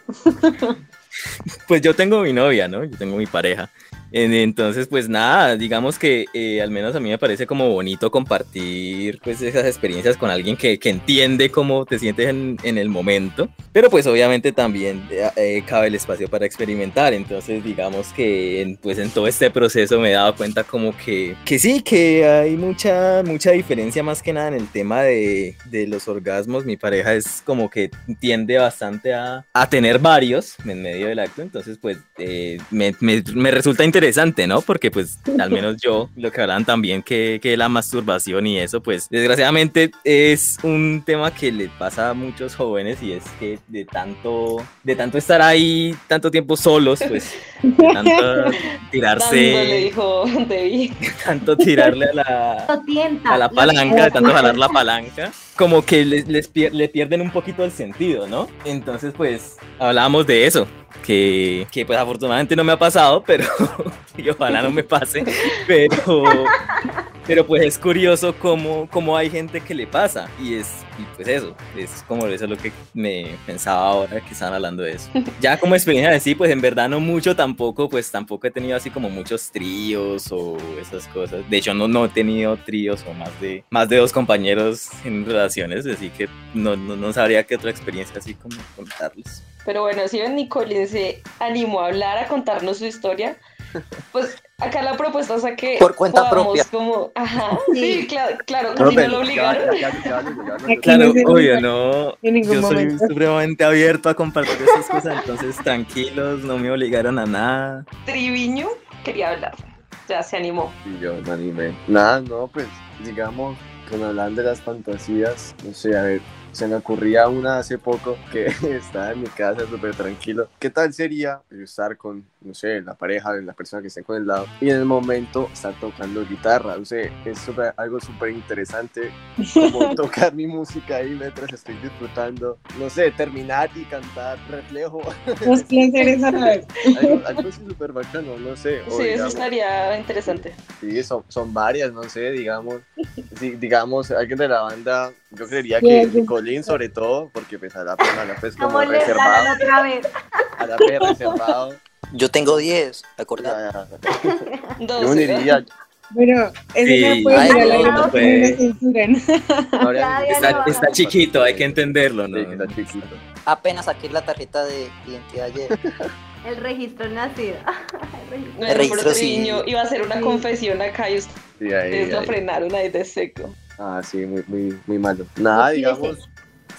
*laughs* pues yo tengo mi novia, ¿no? Yo tengo mi pareja. En- Entonces, pues nada, digamos que eh, al menos a mí me parece como bonito compartir pues esas experiencias con alguien que, que entiende cómo te sientes en, en el momento, pero pues obviamente también eh, eh, cabe el espacio para experimentar, entonces digamos que en, pues en todo este proceso me he dado cuenta como que, que sí, que hay mucha, mucha diferencia más que nada en el tema de, de los orgasmos, mi pareja es como que tiende bastante a, a tener varios en medio del acto, entonces pues eh, me, me- me resulta interesante, ¿no? Porque pues al menos yo, lo que hablan también que, que la masturbación y eso, pues desgraciadamente es un tema que le pasa a muchos jóvenes y es que de tanto, de tanto estar ahí tanto tiempo solos, pues de tanto Dándole, *laughs* tirarse, *laughs* tanto tirarle a la, a la palanca, de tanto jalar la palanca, como que les, les le pierden un poquito el sentido, ¿no? Entonces, pues, hablábamos de eso, que, que pues afortunadamente no me ha pasado, pero *laughs* y ojalá no me pase, pero, pero pues es curioso cómo, cómo hay gente que le pasa, y es, y pues eso, es como eso lo que me pensaba ahora que estaban hablando de eso. *laughs* Ya como experiencia de sí, pues en verdad no mucho tampoco, pues tampoco he tenido así como muchos tríos o esas cosas. De hecho, no, no he tenido tríos o más de, más de dos compañeros en relaciones, así que no, no, no sabría qué otra experiencia así como contarles. Pero bueno, si ven Nicolín se animó a hablar, a contarnos su historia, pues acá la propuesta es a que Por cuenta propia. como, ajá, sí, claro, claro, No, casi no lo obligaron. ya- ya- ya- Claro, obvio, no. Yo soy momento. supremamente abierto a compartir estas cosas, entonces tranquilos, no me obligaron a nada. Triviño quería hablar, ya se animó. Y yo me animé. Nada, no, pues, digamos, con hablando de las fantasías, no sé, a ver, se me ocurría una hace poco que *laughs* estaba en mi casa súper tranquilo. ¿Qué tal sería estar con, no sé, la pareja, la persona que esté con el lado y en el momento estar tocando guitarra? O sea, es súper- algo súper interesante como *laughs* tocar mi música ahí mientras estoy disfrutando, no sé, terminar y cantar reflejo. Los *laughs* placeres a la vez. algo, algo así súper bacano, no sé. o Sí, eso digamos- estaría interesante. Sí, son, son varias, no sé, digamos, sí, digamos, alguien de la banda, yo creería Sí, que Nicolín sobre todo, porque pues a la, pues como reservado, otra vez. a la reservado, Yo tengo 10, acordate. ya, ya, *laughs* yo Pero eso Sí. no puede Ay, ir puede. Está, chiquito, hay que entenderlo, ¿no? Sí, está chiquito. Apenas saqué la tarjeta de identidad ayer. El registro nacido. *laughs* El registro. No, El pero registro sí. Triviño iba a hacer una confesión acá y Sí, ustedes ahí, lo ahí. frenaron ahí de seco. Ah, sí, muy, muy, muy malo. Nada, digamos,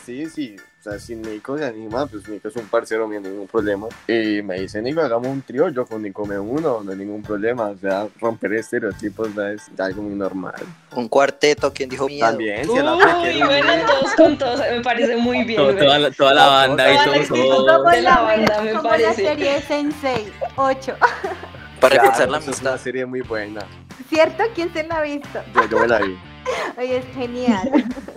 sí, sí, O sea, si Nico se anima, pues Nico es un parcero mío, ningún problema. Y me dice, Nico, hagamos un trío, yo con Nico me uno, no hay ningún problema. O sea, romper estereotipos ¿no? es algo muy normal. Un cuarteto, ¿quién dijo miedo? También, si Uy, bueno, todos con todos, me parece muy bien. Toda, la, toda la banda y Toda la todo, de la banda, me como la parece. serie Sensei 8. Para Claro, reforzar la esa Es una serie muy buena. ¿Cierto? ¿Quién se la ha visto? Yo, yo me la vi. Oye, es genial.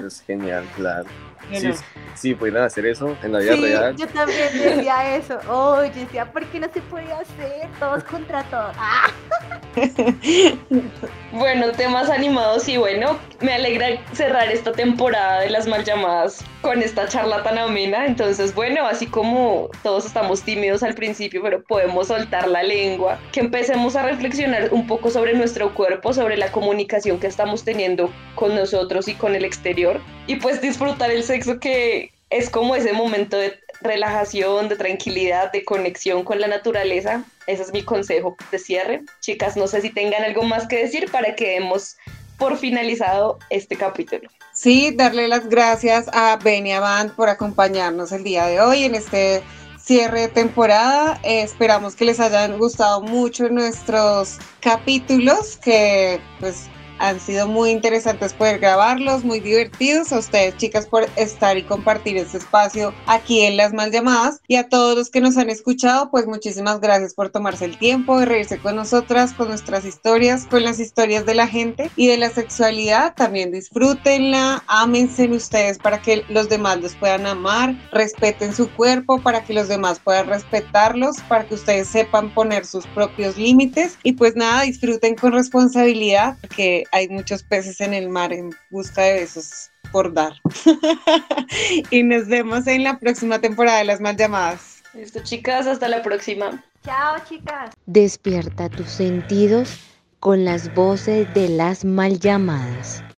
Es genial, claro. Sí, sí, pudieran hacer eso en la vida Sí, real. yo también decía eso. Oye, decía, ¿por qué no se puede hacer? Todos contra todos. ¡Ah! *laughs* Bueno, temas animados y bueno, me alegra cerrar esta temporada de las mal llamadas con esta charla tan amena. Entonces, bueno, así como todos estamos tímidos al principio, pero podemos soltar la lengua, que empecemos a reflexionar un poco sobre nuestro cuerpo, sobre la comunicación que estamos teniendo con nosotros y con el exterior, y pues disfrutar el sexo que es como ese momento de relajación, de tranquilidad, de conexión con la naturaleza. Ese es mi consejo de cierre. Chicas, no sé si tengan algo más que decir para que demos por finalizado este capítulo. Sí, darle las gracias a Benia Band por acompañarnos el día de hoy en este cierre de temporada. Eh, esperamos que les hayan gustado mucho nuestros capítulos, que pues han sido muy interesantes poder grabarlos, muy divertidos. A ustedes, chicas, por estar y compartir este espacio aquí en Las Mal Llamadas. Y a todos los que nos han escuchado, pues muchísimas gracias por tomarse el tiempo de reírse con nosotras, con nuestras historias, con las historias de la gente y de la sexualidad. También disfrútenla, ámense en ustedes para que los demás los puedan amar, respeten su cuerpo para que los demás puedan respetarlos, para que ustedes sepan poner sus propios límites. Y pues nada, disfruten con responsabilidad, hay muchos peces en el mar en busca de besos por dar. *laughs* y nos vemos en la próxima temporada de Las Mal Llamadas. Listo, chicas, hasta la próxima. Chao, chicas. Despierta tus sentidos con las voces de las mal llamadas.